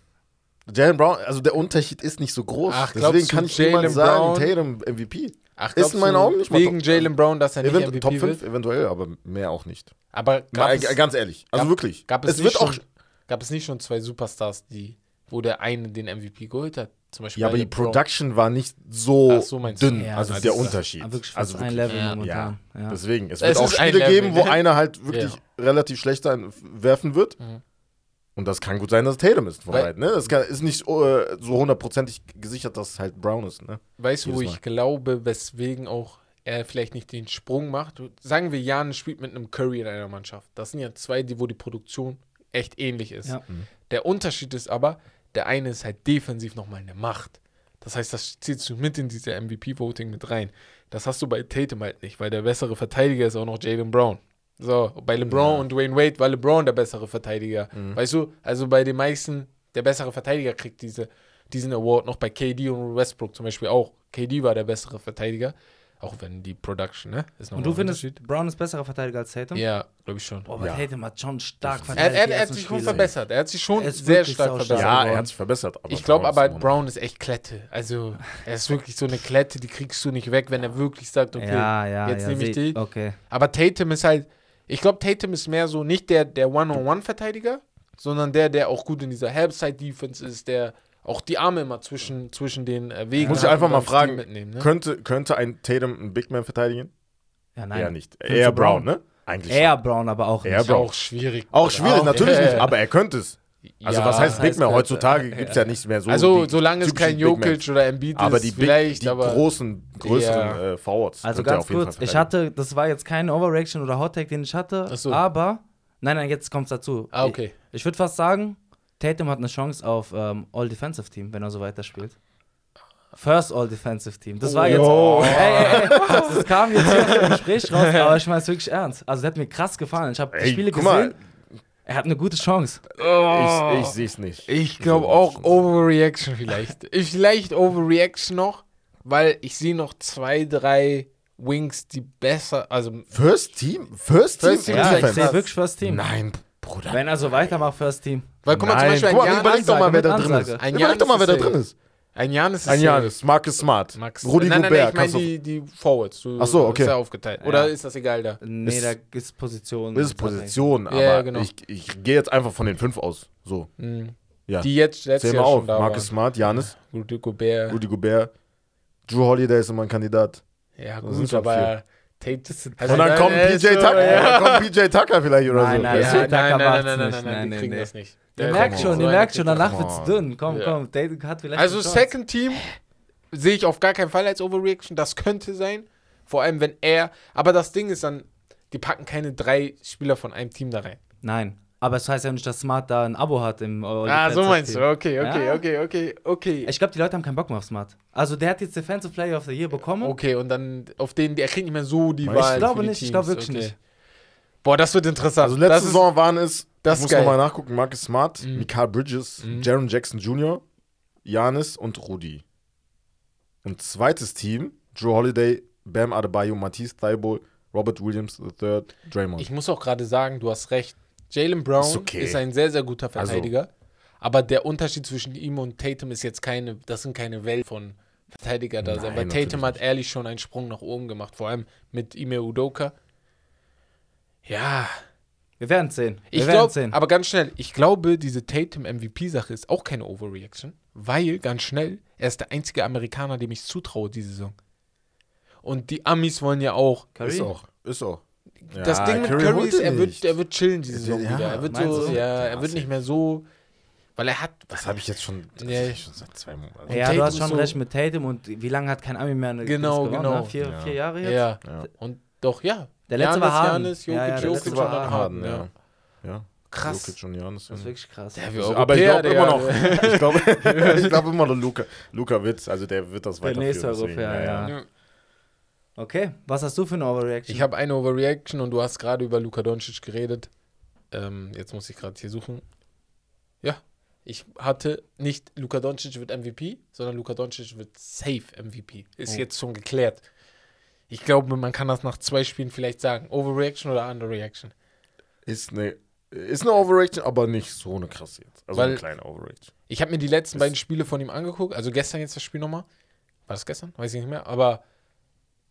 Speaker 3: Jalen Brown, also der Unterschied ist nicht so groß.
Speaker 2: Ach,
Speaker 3: Deswegen kann ich niemand
Speaker 2: Jalen
Speaker 3: sagen, Tatum MVP.
Speaker 2: Ach,
Speaker 3: Ist in meinen Augen nicht mal
Speaker 2: Wegen Jalen Brown, dass er nicht
Speaker 3: Event
Speaker 2: MVP
Speaker 3: Top 5
Speaker 2: wird?
Speaker 3: eventuell, aber mehr auch nicht.
Speaker 2: Aber gab
Speaker 3: Mal,
Speaker 2: es,
Speaker 3: ganz ehrlich, also
Speaker 2: gab-
Speaker 3: wirklich.
Speaker 2: Gab es,
Speaker 3: es
Speaker 2: nicht
Speaker 3: wird auch
Speaker 2: schon, gab es nicht schon zwei Superstars, die, wo der eine den MVP geholt hat? Zum Beispiel
Speaker 3: Ja, aber die. Production war nicht so,
Speaker 2: so,
Speaker 3: dünn.
Speaker 1: Ja,
Speaker 3: also
Speaker 1: das
Speaker 3: der
Speaker 1: ist
Speaker 3: Unterschied.
Speaker 1: Wirklich
Speaker 3: also
Speaker 1: ein
Speaker 3: wirklich.
Speaker 1: Level
Speaker 2: ja,
Speaker 1: momentan. Ja.
Speaker 3: Deswegen, es
Speaker 2: Es
Speaker 3: wird auch
Speaker 2: ist ein
Speaker 3: Spiele geben, wo
Speaker 2: ne? *laughs*
Speaker 3: einer halt wirklich relativ schlecht werfen wird.
Speaker 2: Mhm.
Speaker 3: Und das kann gut sein, dass es Tatum ist beiden. Ne? Das kann, ist nicht äh, so hundertprozentig gesichert, dass es halt Brown ist. Ne?
Speaker 2: Weißt du, wo ich glaube, weswegen auch er vielleicht nicht den Sprung macht? Sagen wir, Jan spielt mit einem Curry in einer Mannschaft. Das sind ja zwei, die, wo die Produktion echt ähnlich ist.
Speaker 1: Ja.
Speaker 2: Der Unterschied ist aber, der eine ist halt defensiv nochmal eine Macht. Das heißt, das ziehst du mit in diese MVP-Voting mit rein. Das hast du bei Tatum halt nicht, weil der bessere Verteidiger ist auch noch Jalen Brown. So, bei LeBron und Dwayne Wade war LeBron der bessere Verteidiger. Weißt du, also bei den meisten, der bessere Verteidiger kriegt diese, diesen Award noch bei KD und Westbrook zum Beispiel auch. KD war der bessere Verteidiger, auch wenn die Production, ne? Ist noch
Speaker 1: Und du findest. Brown ist besserer Verteidiger als Tatum?
Speaker 2: Ja, glaube ich schon.
Speaker 1: Boah, aber
Speaker 3: Ja.
Speaker 1: Tatum hat schon stark
Speaker 2: Er,
Speaker 1: verteidigt.
Speaker 2: er,
Speaker 1: die
Speaker 2: er hat sich schon
Speaker 1: Spiele.
Speaker 2: verbessert. Er hat sich schon
Speaker 1: Er
Speaker 2: sehr stark verbessert.
Speaker 3: Ja, er hat sich verbessert. Aber
Speaker 2: Ich glaube aber, Brown ist echt Klette. Also, er ist wirklich so eine Klette, die kriegst du nicht weg, wenn er wirklich sagt, okay,
Speaker 1: ja, ja,
Speaker 2: jetzt
Speaker 1: ja,
Speaker 2: nehme ich die.
Speaker 1: Okay.
Speaker 2: Aber Tatum ist halt, ich glaube, Tatum ist mehr so nicht der, der One-on-One-Verteidiger, sondern der, der auch gut in dieser Halbside-Defense ist, der auch die Arme immer zwischen, zwischen den äh, Wegen
Speaker 3: Muss ich einfach mal fragen,
Speaker 2: ne?
Speaker 3: könnte, könnte ein Tatum einen Big Man verteidigen?
Speaker 1: Ja, nein.
Speaker 3: Eher nicht.
Speaker 1: Findest
Speaker 3: Eher Brown,
Speaker 1: Brown?
Speaker 3: ne? Eigentlich
Speaker 1: Eher
Speaker 3: schon.
Speaker 1: Brown, aber auch
Speaker 3: Eher Brown.
Speaker 2: auch schwierig.
Speaker 3: Auch schwierig,
Speaker 2: Auch-
Speaker 3: natürlich
Speaker 2: Ja,
Speaker 3: nicht, *laughs* aber er könnte es. Also
Speaker 2: Ja,
Speaker 3: was heißt
Speaker 1: das
Speaker 3: Big Man?
Speaker 1: äh,
Speaker 3: Heutzutage *laughs* gibt es ja nicht mehr so
Speaker 2: Also,
Speaker 3: die
Speaker 2: solange es kein. Jokic oder Embiid
Speaker 3: aber
Speaker 2: ist,
Speaker 3: die, Big,
Speaker 2: vielleicht,
Speaker 3: die
Speaker 2: aber
Speaker 3: großen, größeren
Speaker 2: Ja.
Speaker 3: äh, Forwards
Speaker 1: Also
Speaker 3: könnte
Speaker 1: ganz
Speaker 3: auf jeden
Speaker 1: kurz,
Speaker 3: Fall
Speaker 1: ich hatte, das war jetzt keine Overreaction oder Hot Take, den ich hatte,
Speaker 2: Ach so.
Speaker 1: aber, nein, nein, jetzt kommt es dazu.
Speaker 2: Ah, okay.
Speaker 1: Ich, ich würde fast sagen, Tatum hat eine Chance auf ähm, All-Defensive Team, wenn er so weiterspielt. First All-Defensive Team. Das war jetzt.
Speaker 3: Oh.
Speaker 1: Ey, ey, ey, das kam jetzt hier aus dem Gespräch raus, *laughs* aber ich meine es wirklich ernst. Also, der hat mir krass gefallen. Ich habe die Spiele
Speaker 3: guck mal.
Speaker 1: gesehen. Er hat eine gute Chance.
Speaker 3: Ich, ich sehe es nicht.
Speaker 2: Ich glaube auch. Overreaction vielleicht. Ich vielleicht Overreaction noch, weil ich sehe noch zwei, drei Wings, die besser, also
Speaker 3: First Team? First,
Speaker 2: First
Speaker 3: Team?
Speaker 1: Ja, ich sehe wirklich First Team.
Speaker 3: Nein, Bruder.
Speaker 1: Wenn er so weitermacht, First Team.
Speaker 2: weil guck mal
Speaker 3: Nein,
Speaker 2: zum Beispiel
Speaker 3: guck mal,
Speaker 2: ein Jan,
Speaker 3: überleg doch mal, wer da drin
Speaker 1: Ansage.
Speaker 3: ist.
Speaker 2: Ein
Speaker 3: Überleg doch mal, wer da drin ist.
Speaker 2: Ein Janis ist
Speaker 3: Ein. Janis, Marcus Smart,
Speaker 2: Max.
Speaker 3: Rudi
Speaker 2: nein, nein,
Speaker 3: Gobert.
Speaker 2: nein, ich meine die, die Forwards. Du
Speaker 3: Ach so, okay.
Speaker 2: Ist ja aufgeteilt. Oder
Speaker 1: Ja.
Speaker 2: ist das egal da?
Speaker 1: Nee,
Speaker 3: Ist-
Speaker 1: da ist Position.
Speaker 3: das ist Position, aber
Speaker 2: Ja, genau.
Speaker 3: ich, ich gehe jetzt einfach von den fünf aus. So,
Speaker 2: Mhm.
Speaker 3: ja.
Speaker 2: Die jetzt letztes
Speaker 3: Zähl
Speaker 2: Jahr
Speaker 3: mal
Speaker 2: schon
Speaker 3: auf.
Speaker 2: da
Speaker 3: Marcus
Speaker 2: waren.
Speaker 3: Smart, Janis,
Speaker 2: Rudy Gobert.
Speaker 3: Rudy Gobert, Drew Holiday ist immer ein Kandidat.
Speaker 2: Ja, gut, aber Tate Also,
Speaker 3: Und dann kommt PJ
Speaker 2: so,
Speaker 3: Tucker,
Speaker 2: Ja.
Speaker 3: dann kommt PJ Tucker vielleicht oder
Speaker 1: Nein,
Speaker 3: so.
Speaker 1: nein,
Speaker 2: Ja, nein, nein, nein, nein, nein,
Speaker 1: nicht.
Speaker 2: nein,
Speaker 1: Nein,
Speaker 2: die kriegen das nicht.
Speaker 1: Ihr
Speaker 2: Der
Speaker 1: merkt schon,
Speaker 2: so
Speaker 1: ihr merkt schon, danach wird's dünn. Komm,
Speaker 2: Ja.
Speaker 1: komm, Date hat vielleicht
Speaker 2: Also. Second Team sehe ich auf gar keinen Fall als Overreaction. Das könnte sein. Vor allem, wenn er. Aber das Ding ist dann, die packen keine drei Spieler von einem Team da rein.
Speaker 1: Nein, aber es heißt ja nicht, dass Smart da ein Abo hat im All
Speaker 2: Ah, so meinst du. Okay, okay,
Speaker 1: Ja.
Speaker 2: okay, okay, okay.
Speaker 1: Ich glaube, die Leute haben keinen Bock mehr auf Smart. Also der hat jetzt Defensive Player of the Year bekommen.
Speaker 2: Okay, und dann auf den, der kriegt nicht mehr so die? Wahl.
Speaker 1: Ich glaube nicht, ich
Speaker 2: Teams.
Speaker 1: glaube wirklich
Speaker 2: okay.
Speaker 1: nicht.
Speaker 2: Boah, das wird interessant.
Speaker 3: Also letzte
Speaker 2: das ist,
Speaker 3: Saison waren es,
Speaker 2: das
Speaker 3: ich muss nochmal nachgucken, Marcus Smart,
Speaker 2: Mhm.
Speaker 3: Mikael Bridges,
Speaker 2: Mhm.
Speaker 3: Jaron Jackson Jr., Janis und Rudi. Und zweites Team, Drew Holiday, Bam Adebayo, Matisse Thybulle, Robert Williams III, Draymond.
Speaker 2: Ich muss auch gerade sagen, du hast recht. Jalen Brown
Speaker 3: Ist
Speaker 2: ist,
Speaker 3: okay.
Speaker 2: ein sehr, sehr guter
Speaker 3: Also-
Speaker 2: Verteidiger. aber der Unterschied zwischen ihm und Tatum ist jetzt keine, das sind keine Welt von Verteidiger da. Sein. Weil Tatum hat ehrlich schon einen Sprung nach oben gemacht, vor allem mit Ime Udoka. Ja,
Speaker 1: Wir werden sehen. Wir
Speaker 2: ich
Speaker 1: werden
Speaker 2: glaube,
Speaker 1: sehen.
Speaker 2: aber ganz schnell, ich glaube, diese Tatum-MVP-Sache ist auch keine Overreaction, weil, ganz schnell, er ist der einzige Amerikaner, dem ich zutraue, diese Saison. Und die Amis wollen ja auch.
Speaker 1: Curry?
Speaker 3: Ist auch, ist auch.
Speaker 2: Das
Speaker 3: Ja,
Speaker 2: Ding mit
Speaker 3: Curry
Speaker 2: ist, er wird, er wird chillen diese Saison
Speaker 3: Ja,
Speaker 2: wieder. Er wird so, ja,
Speaker 3: Ja,
Speaker 2: er wird nicht mehr so, weil er hat.
Speaker 3: Das habe ich jetzt schon, hab ich schon seit zwei Monaten.
Speaker 1: ja,
Speaker 2: Tatum
Speaker 1: du hast schon
Speaker 2: so-
Speaker 1: recht mit Tatum und wie lange hat kein Ami mehr eine
Speaker 2: Genau,
Speaker 1: gewonnen,
Speaker 2: genau.
Speaker 1: Ne? Vier,
Speaker 3: Ja.
Speaker 1: vier Jahre jetzt?
Speaker 2: Ja.
Speaker 3: Ja.
Speaker 2: Und doch, ja.
Speaker 1: Der letzte
Speaker 2: Giannis,
Speaker 1: war Harden.
Speaker 2: Giannis,
Speaker 1: Ja, ja,
Speaker 2: Jokic,
Speaker 1: der
Speaker 2: Jokic
Speaker 1: war
Speaker 2: dann Harden,
Speaker 3: ja.
Speaker 2: ja.
Speaker 3: Ja.
Speaker 2: Krass.
Speaker 3: Jokic und Giannis.
Speaker 1: Das ist wirklich krass.
Speaker 2: Der wie
Speaker 3: aber ich glaube immer noch, *laughs* ich glaube *laughs* glaub immer noch Luca, Luca Witz, also der wird das
Speaker 1: Der
Speaker 3: weiterführen.
Speaker 1: nächste
Speaker 3: deswegen,
Speaker 1: Europäer, ja. Okay, was hast du für eine Overreaction?
Speaker 2: Ich habe eine Overreaction und du hast gerade über Luka Doncic geredet. Ähm, jetzt muss ich gerade hier suchen. Ja, ich hatte nicht Luka Doncic wird MVP, sondern Luka Doncic wird safe MVP. Ist
Speaker 1: Oh.
Speaker 2: jetzt schon geklärt. Ich glaube, man kann das nach zwei Spielen vielleicht sagen. Overreaction oder Underreaction?
Speaker 3: Ist eine, ist eine Overreaction, aber nicht so eine krasse jetzt. Also
Speaker 2: Weil-
Speaker 3: eine kleine Overreaction.
Speaker 2: Ich habe mir die letzten
Speaker 3: Ist-
Speaker 2: beiden Spiele von ihm angeguckt. Also gestern jetzt das Spiel nochmal. War das gestern? Weiß ich nicht mehr. Aber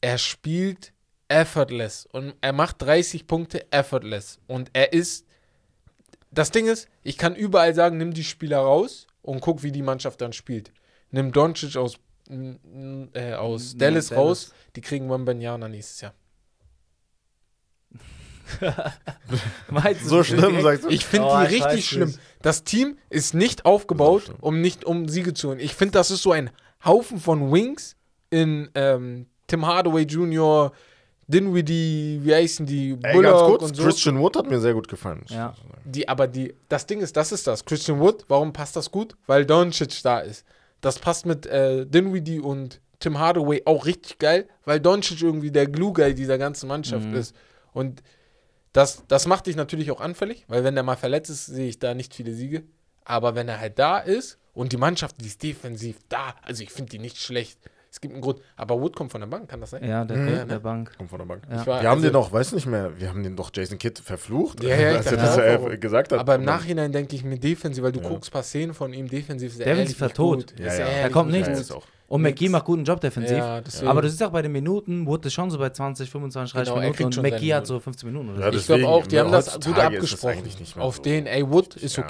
Speaker 2: er spielt effortless. Und er macht 30 Punkte effortless. Und er ist. Das Ding ist, ich kann überall sagen, nimm die Spieler raus und guck, wie die Mannschaft dann spielt. Nimm Doncic aus, äh, aus
Speaker 1: N-
Speaker 2: Dallas,
Speaker 1: Dallas.
Speaker 2: raus, die kriegen Wembanyama nächstes Jahr. *laughs*
Speaker 1: Meinst du
Speaker 3: So schlimm, sagst du?
Speaker 2: Ich finde
Speaker 1: Oh,
Speaker 2: die richtig schlimm.
Speaker 1: nicht.
Speaker 2: Das Team ist nicht aufgebaut,
Speaker 3: So
Speaker 2: um nicht um Siege zu holen. Ich finde, das ist so ein Haufen von Wings in ähm, Tim Hardaway Jr., Dinwiddie, wie heißen die,
Speaker 3: Ey,
Speaker 2: Bullock
Speaker 3: ganz kurz,
Speaker 2: und so.
Speaker 3: Christian Wood hat mir sehr gut gefallen.
Speaker 1: Ja.
Speaker 2: Die, aber die, das Ding ist, das ist das. Christian Wood, warum passt das gut? Weil Doncic da ist. Das passt mit äh, Dinwiddie und Tim Hardaway auch richtig geil, weil Doncic irgendwie der Glue-Guy dieser ganzen Mannschaft
Speaker 1: Mhm.
Speaker 2: ist. Und das, das macht dich natürlich auch anfällig, weil wenn der mal verletzt ist, sehe ich da nicht viele Siege. Aber wenn er halt da ist und die Mannschaft, die ist defensiv da, also ich finde die nicht schlecht. Es gibt einen Grund. Aber Wood kommt von der Bank, kann das sein?
Speaker 1: Ja, der
Speaker 3: Mhm.
Speaker 1: kommt
Speaker 2: Ja,
Speaker 1: von der
Speaker 2: ne?
Speaker 1: Bank.
Speaker 3: Kommt von der Bank.
Speaker 1: Ja.
Speaker 2: War-
Speaker 3: Wir haben
Speaker 2: also-
Speaker 3: den doch, weiß nicht mehr, wir haben den doch Jason Kidd verflucht,
Speaker 2: Ja, ja,
Speaker 3: als er das
Speaker 2: auch,
Speaker 3: gesagt hat.
Speaker 2: Aber im Nachhinein denke ich mir defensiv, weil du
Speaker 3: Ja.
Speaker 2: guckst ein paar Szenen von ihm defensiv. ist
Speaker 1: Defensiv
Speaker 2: nicht
Speaker 1: tot.
Speaker 3: Ja,
Speaker 2: Ist
Speaker 3: ja.
Speaker 1: Da kommt
Speaker 2: nicht
Speaker 1: nichts.
Speaker 3: Ja, ist.
Speaker 1: Und. McGee macht guten Job defensiv.
Speaker 2: Ja.
Speaker 1: Aber du siehst auch bei den Minuten, Wood ist schon so bei 20, 25, 30
Speaker 2: Genau,
Speaker 1: Minuten und McGee hat so 15 Minuten oder
Speaker 3: Ja,
Speaker 1: so.
Speaker 2: ich glaube auch, die haben das gut
Speaker 3: ist
Speaker 2: abgesprochen. Auf den, ey, Wood ist
Speaker 3: ja.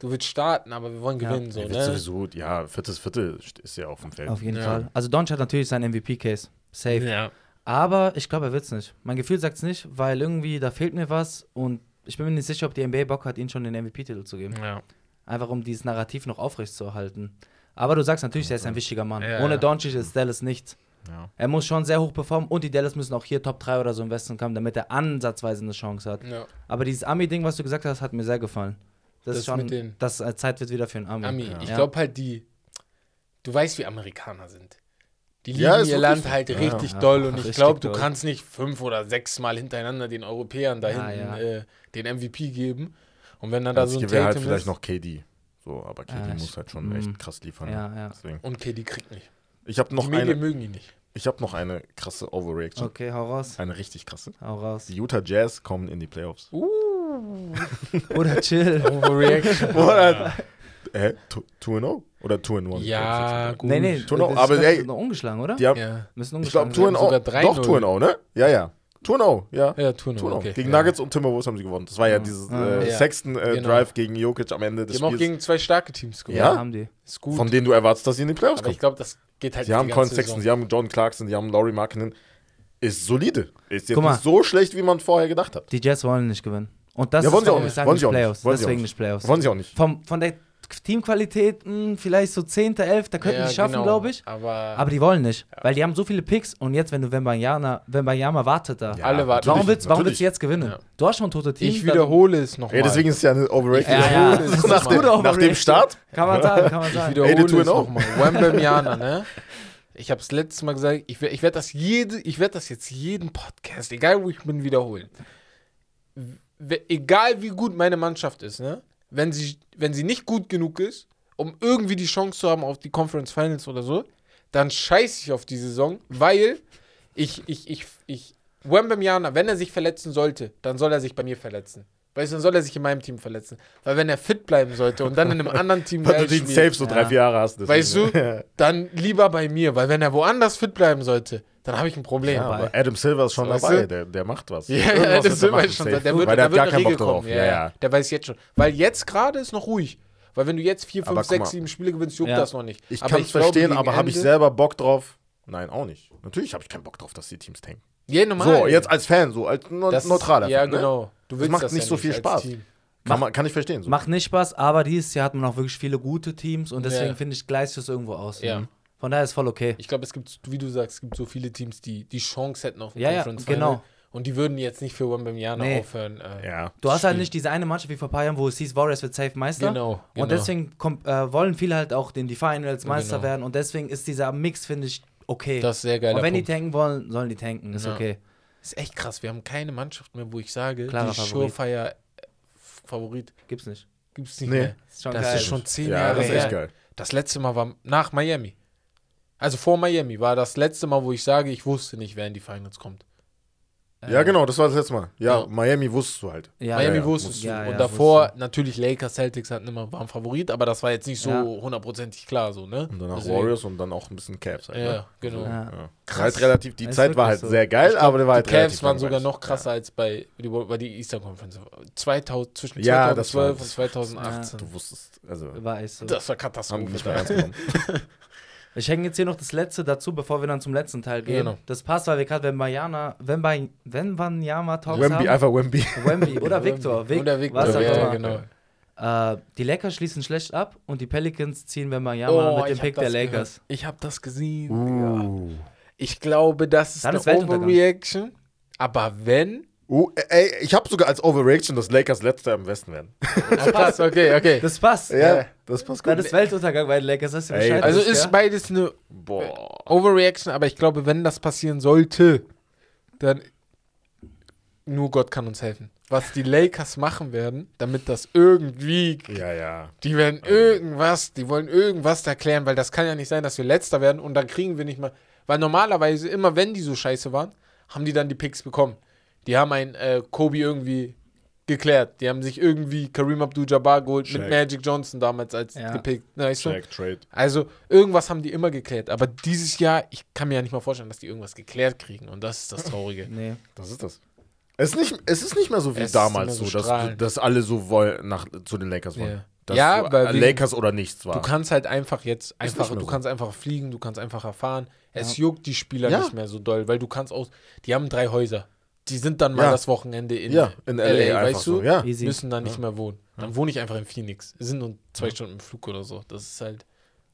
Speaker 2: Du willst starten, aber wir wollen
Speaker 1: Ja.
Speaker 2: gewinnen. So,
Speaker 3: Er wird
Speaker 2: ne?
Speaker 3: sowieso, ja, viertes Viertel ist ja auf dem Feld.
Speaker 1: Auf jeden
Speaker 2: Ja.
Speaker 1: Fall. Also Doncic hat natürlich seinen MVP-Case. Safe.
Speaker 2: Ja.
Speaker 1: Aber ich glaube, er wird es nicht. Mein Gefühl sagt es nicht, weil irgendwie da fehlt mir was und ich bin mir nicht sicher, ob die NBA Bock hat, ihm schon den MVP-Titel zu geben.
Speaker 2: ja.
Speaker 1: Einfach um dieses Narrativ noch aufrechtzuerhalten. Aber du sagst natürlich, er ist ein wichtiger Mann.
Speaker 2: Ja.
Speaker 1: Ohne Doncic ist Dallas nichts.
Speaker 3: Ja.
Speaker 1: Er muss schon sehr hoch performen und die Dallas müssen auch hier Top 3 oder so im Westen kommen, damit er ansatzweise eine Chance hat.
Speaker 2: ja.
Speaker 1: Aber dieses Ami-Ding, was du gesagt hast, hat mir sehr gefallen. Das,
Speaker 2: Das
Speaker 1: ist schon,
Speaker 2: mit den-
Speaker 1: das äh, Zeit wird wieder für einen Ami.
Speaker 2: Ami,
Speaker 3: Ja.
Speaker 2: ich
Speaker 1: Ja.
Speaker 2: glaube halt, die, du weißt, wie Amerikaner sind. Die lieben
Speaker 3: Ja, ist
Speaker 2: ihr Land
Speaker 3: so.
Speaker 2: halt
Speaker 3: Ja,
Speaker 2: richtig
Speaker 1: ja.
Speaker 2: doll und *laughs* ich glaube, du kannst nicht fünf oder sechs Mal hintereinander den Europäern da
Speaker 1: Ja,
Speaker 2: hinten
Speaker 1: ja.
Speaker 2: Äh, den MVP geben. Und wenn dann da so ein
Speaker 3: halt
Speaker 2: Tatum
Speaker 3: vielleicht
Speaker 2: ist,
Speaker 3: noch KD. So, aber KD
Speaker 1: Ja,
Speaker 3: muss halt schon
Speaker 1: mm.
Speaker 3: echt krass liefern.
Speaker 1: Ja, ja.
Speaker 2: Und KD kriegt nicht.
Speaker 3: Ich habe noch
Speaker 2: die Medien
Speaker 3: eine,
Speaker 2: mögen ihn nicht.
Speaker 3: Ich habe noch eine krasse Overreaction.
Speaker 1: Okay, hau raus.
Speaker 3: Eine richtig krasse.
Speaker 1: Hau raus.
Speaker 3: Die Utah Jazz kommen in die Playoffs. *laughs*
Speaker 1: Oder chill.
Speaker 2: Overreaction. *laughs*
Speaker 3: Oder? Äh, 2-0. Oder 2 in 1.
Speaker 2: Ja, gut.
Speaker 1: Nee, nee,
Speaker 3: Two and oh,
Speaker 1: das
Speaker 3: aber
Speaker 1: ist
Speaker 3: ey,
Speaker 1: noch ungeschlagen, oder?
Speaker 3: Die haben,
Speaker 2: Ja,
Speaker 1: Müssen
Speaker 3: ich glaube,
Speaker 1: ungeschlagen
Speaker 3: 2 in
Speaker 1: sein.
Speaker 2: sogar
Speaker 3: 0.
Speaker 2: 3-0.
Speaker 3: Doch, 2 in 0, ne? Ja, ja. 2 in 0, ja.
Speaker 2: ja, tun
Speaker 3: 2 in 0.
Speaker 2: okay.
Speaker 3: Gegen
Speaker 2: ja.
Speaker 3: Nuggets und Timberwolves haben sie gewonnen. Das war ja dieses äh,
Speaker 2: Ja.
Speaker 3: Sexton äh,
Speaker 2: Genau.
Speaker 3: Drive gegen Jokic am Ende
Speaker 2: Die
Speaker 3: des
Speaker 2: haben auch
Speaker 3: Spiels.
Speaker 2: gegen zwei starke Teams gewonnen.
Speaker 3: Ja?
Speaker 1: Ja, haben die.
Speaker 2: Ist gut.
Speaker 3: von denen du erwartest, dass sie in die Playoffs
Speaker 2: aber
Speaker 3: kommen.
Speaker 2: ich glaube, das geht halt
Speaker 3: Sie
Speaker 2: die
Speaker 3: haben Colin Sexton,
Speaker 2: Saison.
Speaker 3: sie haben John Clarkson, sie haben Laurie Markkinen. Ist solide. Ist jetzt nicht so schlecht, wie man vorher gedacht hat.
Speaker 1: Die Jets wollen nicht gewinnen. Und das
Speaker 3: Ja, wollen
Speaker 1: ist,
Speaker 3: sie auch nicht. Wollen
Speaker 1: nicht
Speaker 3: sie auch nicht.
Speaker 1: Playoffs.
Speaker 3: Wollen sie auch
Speaker 1: Deswegen
Speaker 3: nicht.
Speaker 1: Playoffs.
Speaker 3: Wollen sie auch nicht.
Speaker 1: Vom, von der Teamqualität mh, vielleicht so 10., 11., da könnten
Speaker 2: Ja,
Speaker 1: die schaffen,
Speaker 2: genau.
Speaker 1: glaube ich.
Speaker 2: Aber,
Speaker 1: Aber die wollen nicht, weil die haben so viele Picks und jetzt, wenn du Wembanyama, Wembanyama wartet da.
Speaker 3: Ja,
Speaker 2: alle warten.
Speaker 1: warum willst, warum willst du jetzt gewinnen?
Speaker 2: Ja.
Speaker 1: Du hast schon tote Teams.
Speaker 2: ich wiederhole es nochmal.
Speaker 3: Ey, deswegen ist es ja eine Overrated.
Speaker 1: Ja, ja,
Speaker 3: nach, dem, nach dem Start.
Speaker 1: Kann man sagen, kann man
Speaker 2: Ich
Speaker 1: sagen.
Speaker 2: wiederhole
Speaker 3: Ey, die
Speaker 2: es
Speaker 3: tun auch.
Speaker 2: nochmal. Wembanyama, ne? Ich habe es letztes Mal gesagt, ich, ich werde das jede, ich werde das jetzt jeden Podcast, egal wo ich bin, wiederholen. W- Egal wie gut meine Mannschaft ist, ne? Wenn sie, wenn sie nicht gut genug ist, um irgendwie die Chance zu haben auf die Conference Finals oder so, dann scheiße ich auf die Saison, weil ich, ich, ich, ich, Wembanyama, wenn er sich verletzen sollte, dann soll er sich bei mir verletzen. Weißt du, dann soll er sich in meinem Team verletzen. Weil wenn er fit bleiben sollte und dann in einem anderen Team *laughs*
Speaker 3: Weil du den Safe so drei,
Speaker 1: Ja.
Speaker 3: vier Jahre hast.
Speaker 2: Weißt du, *laughs* dann lieber bei mir, weil wenn er woanders fit bleiben sollte, dann habe ich ein Problem.
Speaker 3: Ja, aber Adam Silver ist schon
Speaker 2: Weißt
Speaker 3: dabei. Der, der macht was.
Speaker 2: Ja,
Speaker 3: Irgendwas
Speaker 2: ja,
Speaker 3: wird
Speaker 2: das
Speaker 3: er
Speaker 2: ist schon,
Speaker 3: safe.
Speaker 2: der wird,
Speaker 3: Weil
Speaker 2: da
Speaker 3: der
Speaker 2: wird
Speaker 3: hat gar
Speaker 2: eine
Speaker 3: keinen
Speaker 2: Regel
Speaker 3: Bock drauf. Ja, ja.
Speaker 2: Der weiß jetzt schon. Weil jetzt gerade ist noch ruhig. Weil wenn du jetzt vier,
Speaker 3: Aber
Speaker 2: fünf,
Speaker 3: guck mal.
Speaker 2: sechs, sieben Spiele gewinnst, juckt
Speaker 1: Ja.
Speaker 2: das noch nicht.
Speaker 3: Ich kann es verstehen, aber habe ich selber Bock drauf? Nein, auch nicht. Natürlich habe ich keinen Bock drauf, dass die Teams tanken.
Speaker 2: Ja, normal.
Speaker 3: So, jetzt als Fan, so als ne
Speaker 2: Das ist-
Speaker 3: neutraler
Speaker 2: Ja,
Speaker 3: Fan, ne?
Speaker 2: genau. Du willst
Speaker 3: macht
Speaker 2: das
Speaker 3: nicht
Speaker 2: ja
Speaker 3: so viel Spaß. Kann, man, kann ich verstehen. So.
Speaker 1: Macht nicht Spaß, aber dieses Jahr hat man auch wirklich viele gute Teams und deswegen
Speaker 2: Ja.
Speaker 1: finde ich, gleicht es irgendwo aus.
Speaker 2: Ja.
Speaker 1: Von daher ist voll okay.
Speaker 2: Ich glaube, es gibt, wie du sagst, es gibt so viele Teams, die die Chance hätten auf ein
Speaker 1: Ja, ja,
Speaker 2: Conference
Speaker 1: genau.
Speaker 2: Final. Und die würden jetzt nicht für Wembanyama
Speaker 1: Nee.
Speaker 2: aufhören. Äh,
Speaker 3: ja.
Speaker 1: Du hast halt
Speaker 2: Spiel.
Speaker 1: nicht diese eine Mannschaft wie vor ein paar Jahren, wo es hieß, Warriors wird safe Meister.
Speaker 2: Genau, genau.
Speaker 1: Und deswegen kommt, äh, wollen viele halt auch in die Finals Meister
Speaker 2: Genau.
Speaker 1: werden und deswegen ist dieser Mix, finde ich, okay.
Speaker 2: Das ist sehr geil.
Speaker 1: und wenn die tanken wollen, sollen die tanken, ist
Speaker 2: Ja.
Speaker 1: okay.
Speaker 2: ist echt krass. Wir haben keine Mannschaft mehr, wo ich sage,
Speaker 1: Klarer
Speaker 2: die
Speaker 1: Favorit.
Speaker 2: Surefire äh, Favorit
Speaker 1: Gibt's nicht.
Speaker 2: gibt es nicht
Speaker 3: Nee.
Speaker 2: mehr.
Speaker 1: Ist schon
Speaker 2: Das
Speaker 1: geil.
Speaker 2: ist schon zehn
Speaker 3: Ja,
Speaker 2: Jahre
Speaker 3: das ist
Speaker 2: her.
Speaker 3: echt geil.
Speaker 2: Das letzte Mal war nach Miami. Also vor Miami war das letzte Mal, wo ich sage, ich wusste nicht, wer in die Finals kommt.
Speaker 3: Ja, genau, das war das letzte Mal. Ja,
Speaker 2: Ja.
Speaker 3: Miami wusstest du halt.
Speaker 1: Ja,
Speaker 2: Miami
Speaker 3: ja,
Speaker 2: wusstest du. und
Speaker 1: ja,
Speaker 2: davor
Speaker 1: wusste.
Speaker 2: natürlich Lakers, Celtics hatten immer waren Favorit, aber das war jetzt nicht so
Speaker 1: Ja.
Speaker 2: hundertprozentig klar so, ne?
Speaker 3: Und danach
Speaker 2: Deswegen-
Speaker 3: Warriors und dann auch ein bisschen Cavs halt.
Speaker 2: Ja,
Speaker 3: ne?
Speaker 2: genau.
Speaker 1: Ja.
Speaker 3: Ja. Halt relativ, die
Speaker 1: Ist
Speaker 3: Zeit war halt
Speaker 1: so.
Speaker 3: sehr geil, aber der war halt
Speaker 2: die Cavs
Speaker 3: relativ
Speaker 2: waren sogar noch krasser als bei, die, bei die Eastern Conference. 2000, zwischen
Speaker 3: Ja, das
Speaker 2: 2012
Speaker 3: war-
Speaker 2: und 2018.
Speaker 3: Du wusstest, also
Speaker 1: War so.
Speaker 2: Das war Katastrophe. *laughs*
Speaker 1: Ich hänge jetzt hier noch das letzte dazu, bevor wir dann zum letzten Teil gehen.
Speaker 2: Genau.
Speaker 1: Das passt, weil wir gerade Wembanyama, Wemby, Wembanyama Talks
Speaker 3: Wemby,
Speaker 1: haben.
Speaker 3: einfach Wemby.
Speaker 1: Wemby oder Victor. Vic,
Speaker 2: Oder Victor,
Speaker 1: was auch
Speaker 2: ja,
Speaker 1: immer.
Speaker 2: genau.
Speaker 1: Äh, die Lakers schließen schlecht ab und die Pelicans ziehen Wembanyama mit dem
Speaker 2: Oh, ich hab
Speaker 1: Pick der
Speaker 2: das
Speaker 1: Lakers.
Speaker 2: gehört. Ich habe das gesehen.
Speaker 3: Uh.
Speaker 2: Ich glaube, das ist
Speaker 1: Dann
Speaker 2: eine
Speaker 1: ist Weltuntergang.
Speaker 2: Overreaction. Aber wenn.
Speaker 3: Uh, ey, ich habe sogar als Overreaction, dass Lakers letzter im Westen werden. *laughs*
Speaker 2: Ah, krass, okay, okay.
Speaker 1: Das passt.
Speaker 3: Ja, das passt
Speaker 1: Dann
Speaker 3: gut.
Speaker 1: ist Weltuntergang bei den Lakers. Das ist
Speaker 3: Ey,
Speaker 1: Bescheid,
Speaker 2: Also
Speaker 1: das
Speaker 2: ist
Speaker 1: ja?
Speaker 2: beides eine
Speaker 3: Boah.
Speaker 2: Overreaction, aber ich glaube, wenn das passieren sollte, dann nur Gott kann uns helfen. Was die Lakers machen werden, damit das irgendwie,
Speaker 3: Ja, ja.
Speaker 2: die werden irgendwas, die wollen irgendwas erklären, weil das kann ja nicht sein, dass wir letzter werden und dann kriegen wir nicht mal, weil normalerweise immer, wenn die so scheiße waren, haben die dann die Picks bekommen. Die haben ein äh, Kobe irgendwie geklärt. Die haben sich irgendwie Kareem Abdul-Jabbar geholt
Speaker 3: Shaq.
Speaker 2: mit Magic Johnson damals als
Speaker 1: Ja.
Speaker 2: gepickt. Weißt du?
Speaker 3: Track, Trade.
Speaker 2: Also irgendwas haben die immer geklärt. Aber dieses Jahr, ich kann mir ja nicht mal vorstellen, dass die irgendwas geklärt kriegen. Und das ist das Traurige.
Speaker 1: Nee.
Speaker 3: Das ist das. Es ist nicht, es ist nicht mehr so wie
Speaker 2: Es
Speaker 3: damals so,
Speaker 2: so
Speaker 3: dass, dass alle so wollen, nach, zu den Lakers wollen.
Speaker 2: Ja.
Speaker 3: Dass
Speaker 2: Ja,
Speaker 3: so,
Speaker 2: weil
Speaker 3: Lakers oder nichts war.
Speaker 2: Du kannst halt einfach jetzt einfach, du
Speaker 3: so.
Speaker 2: kannst einfach fliegen, du kannst einfach erfahren. Es
Speaker 1: Ja.
Speaker 2: juckt die Spieler
Speaker 3: Ja.
Speaker 2: nicht mehr so doll, weil du kannst aus. Die haben drei Häuser. Die sind dann mal
Speaker 3: Ja.
Speaker 2: das Wochenende in,
Speaker 3: ja, in LA, einfach
Speaker 2: weißt du?
Speaker 3: so. Ja.
Speaker 1: Easy.
Speaker 2: Müssen dann nicht mehr wohnen. Dann wohne ich einfach in Phoenix. Sind nur zwei Stunden im Flug oder so. Das ist halt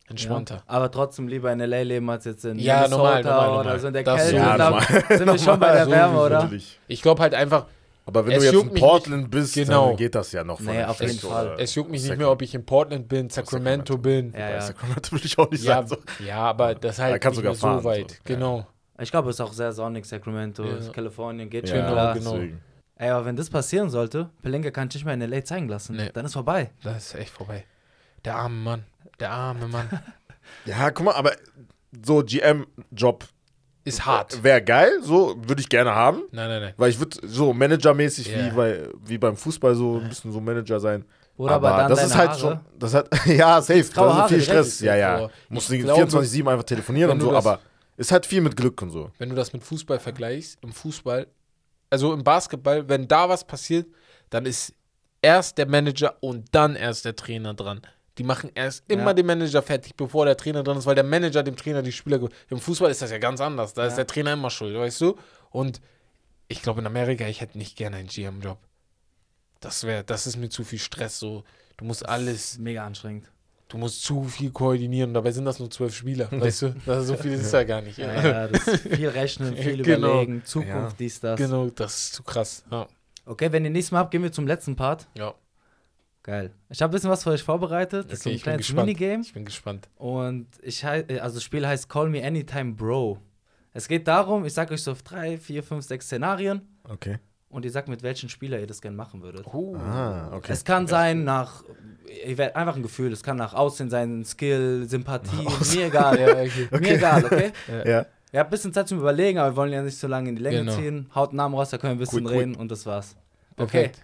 Speaker 2: entspannter.
Speaker 1: Ja. Aber trotzdem lieber in LA leben als jetzt in
Speaker 2: Ja,
Speaker 1: Minnesota
Speaker 2: normal, normal,
Speaker 1: oder
Speaker 2: normal.
Speaker 1: so in der
Speaker 2: Das
Speaker 1: Kälte.
Speaker 3: ja, normal.
Speaker 1: sind wir schon bei der Wärme, oder?
Speaker 3: Natürlich.
Speaker 2: Ich glaube halt einfach,
Speaker 3: Aber wenn
Speaker 2: Es
Speaker 3: du jetzt in Portland bist,
Speaker 2: Genau.
Speaker 3: dann geht das ja noch von
Speaker 1: Nee, auf jeden Fall.
Speaker 3: oder
Speaker 2: es juckt mich nicht
Speaker 3: Sacramento.
Speaker 2: mehr, ob ich in Portland bin, Sacramento, bin.
Speaker 1: Ja, ja.
Speaker 3: Sacramento will ich auch nicht
Speaker 2: Ja,
Speaker 3: sein. So.
Speaker 2: ja, aber das ist
Speaker 3: Da
Speaker 2: halt
Speaker 3: kannst du
Speaker 2: nicht mehr
Speaker 3: sogar
Speaker 2: so
Speaker 3: fahren,
Speaker 2: weit.
Speaker 3: so. Ja.
Speaker 2: Genau.
Speaker 1: Ich glaube, es ist auch sehr sonnig, Sacramento,
Speaker 2: Ja.
Speaker 1: Kalifornien, geht
Speaker 3: Ja,
Speaker 1: schon klar.
Speaker 2: genau.
Speaker 1: Ey, aber wenn das passieren sollte, Pelinka kann sich nicht mehr in LA zeigen lassen.
Speaker 2: Nee.
Speaker 1: Dann ist vorbei.
Speaker 2: Das ist echt vorbei. Der arme Mann. Der arme Mann. *laughs*
Speaker 3: Ja, guck mal, aber so GM-Job
Speaker 2: Ist hart.
Speaker 3: wäre geil, so würde ich gerne haben.
Speaker 2: Nein, nein, nein.
Speaker 3: Weil ich würde so managermäßig
Speaker 2: Ja.
Speaker 3: wie, bei, wie beim Fußball so ein bisschen so Manager sein.
Speaker 1: Oder aber,
Speaker 3: aber
Speaker 1: dann
Speaker 3: das
Speaker 1: deine
Speaker 3: ist halt
Speaker 1: Haare.
Speaker 3: schon, das hat, *laughs* ja, safe, das ist viel Stress, ja, ja. Musst du
Speaker 2: glaube,
Speaker 3: 24-7 einfach telefonieren und so,
Speaker 2: das-
Speaker 3: aber ist halt viel mit Glück und so.
Speaker 2: Wenn du das mit Fußball vergleichst, im Fußball, also im Basketball, wenn da was passiert, dann ist erst der Manager und dann erst der Trainer dran. Die machen erst immer
Speaker 1: Ja.
Speaker 2: den Manager fertig, bevor der Trainer dran ist, weil der Manager dem Trainer die Spieler. Im Fußball ist das ja ganz anders. Da ist
Speaker 1: Ja.
Speaker 2: der Trainer immer schuld, weißt du? Und ich glaube, in Amerika, ich hätte nicht gerne einen GM-Job. Das wäre, das ist mir zu viel Stress. So, du musst alles,
Speaker 1: Mega anstrengend.
Speaker 2: Du musst zu viel koordinieren. Dabei sind das nur zwölf Spieler, weißt du? Das ist so viel ist es ja gar nicht.
Speaker 1: Ja, ja, viel rechnen, *laughs* viel
Speaker 2: Genau.
Speaker 1: überlegen, Zukunft,
Speaker 3: Ja.
Speaker 1: dies, das.
Speaker 2: Genau, das ist zu krass. Ja.
Speaker 1: Okay, wenn ihr nichts mehr habt, gehen wir zum letzten Part.
Speaker 2: ja.
Speaker 1: Geil. Ich habe ein bisschen was für euch vorbereitet. Das ist so ein kleines. Minigame.
Speaker 2: Ich bin gespannt.
Speaker 1: Und ich also das Spiel heißt Call Me Anytime Bro. Es geht darum, ich sage euch so drei, vier, fünf, sechs Szenarien
Speaker 3: Okay.
Speaker 1: Und ihr sagt, mit welchen Spieler ihr das gerne machen würdet.
Speaker 2: Uh.
Speaker 3: Ah, okay.
Speaker 1: Es kann sein nach, ihr werdet einfach ein Gefühl, es kann nach Aussehen sein, Skill, Sympathie, mir egal.
Speaker 2: Ja, *laughs* okay.
Speaker 1: Mir egal, okay? *laughs*
Speaker 3: ja.
Speaker 1: Ihr habt ein bisschen Zeit zum Überlegen, aber wir wollen ja nicht so lange in die Länge
Speaker 2: Genau.
Speaker 1: ziehen. Haut einen Namen raus, da können wir ein bisschen
Speaker 3: quick.
Speaker 1: reden und das war's. Okay.
Speaker 2: Perfekt.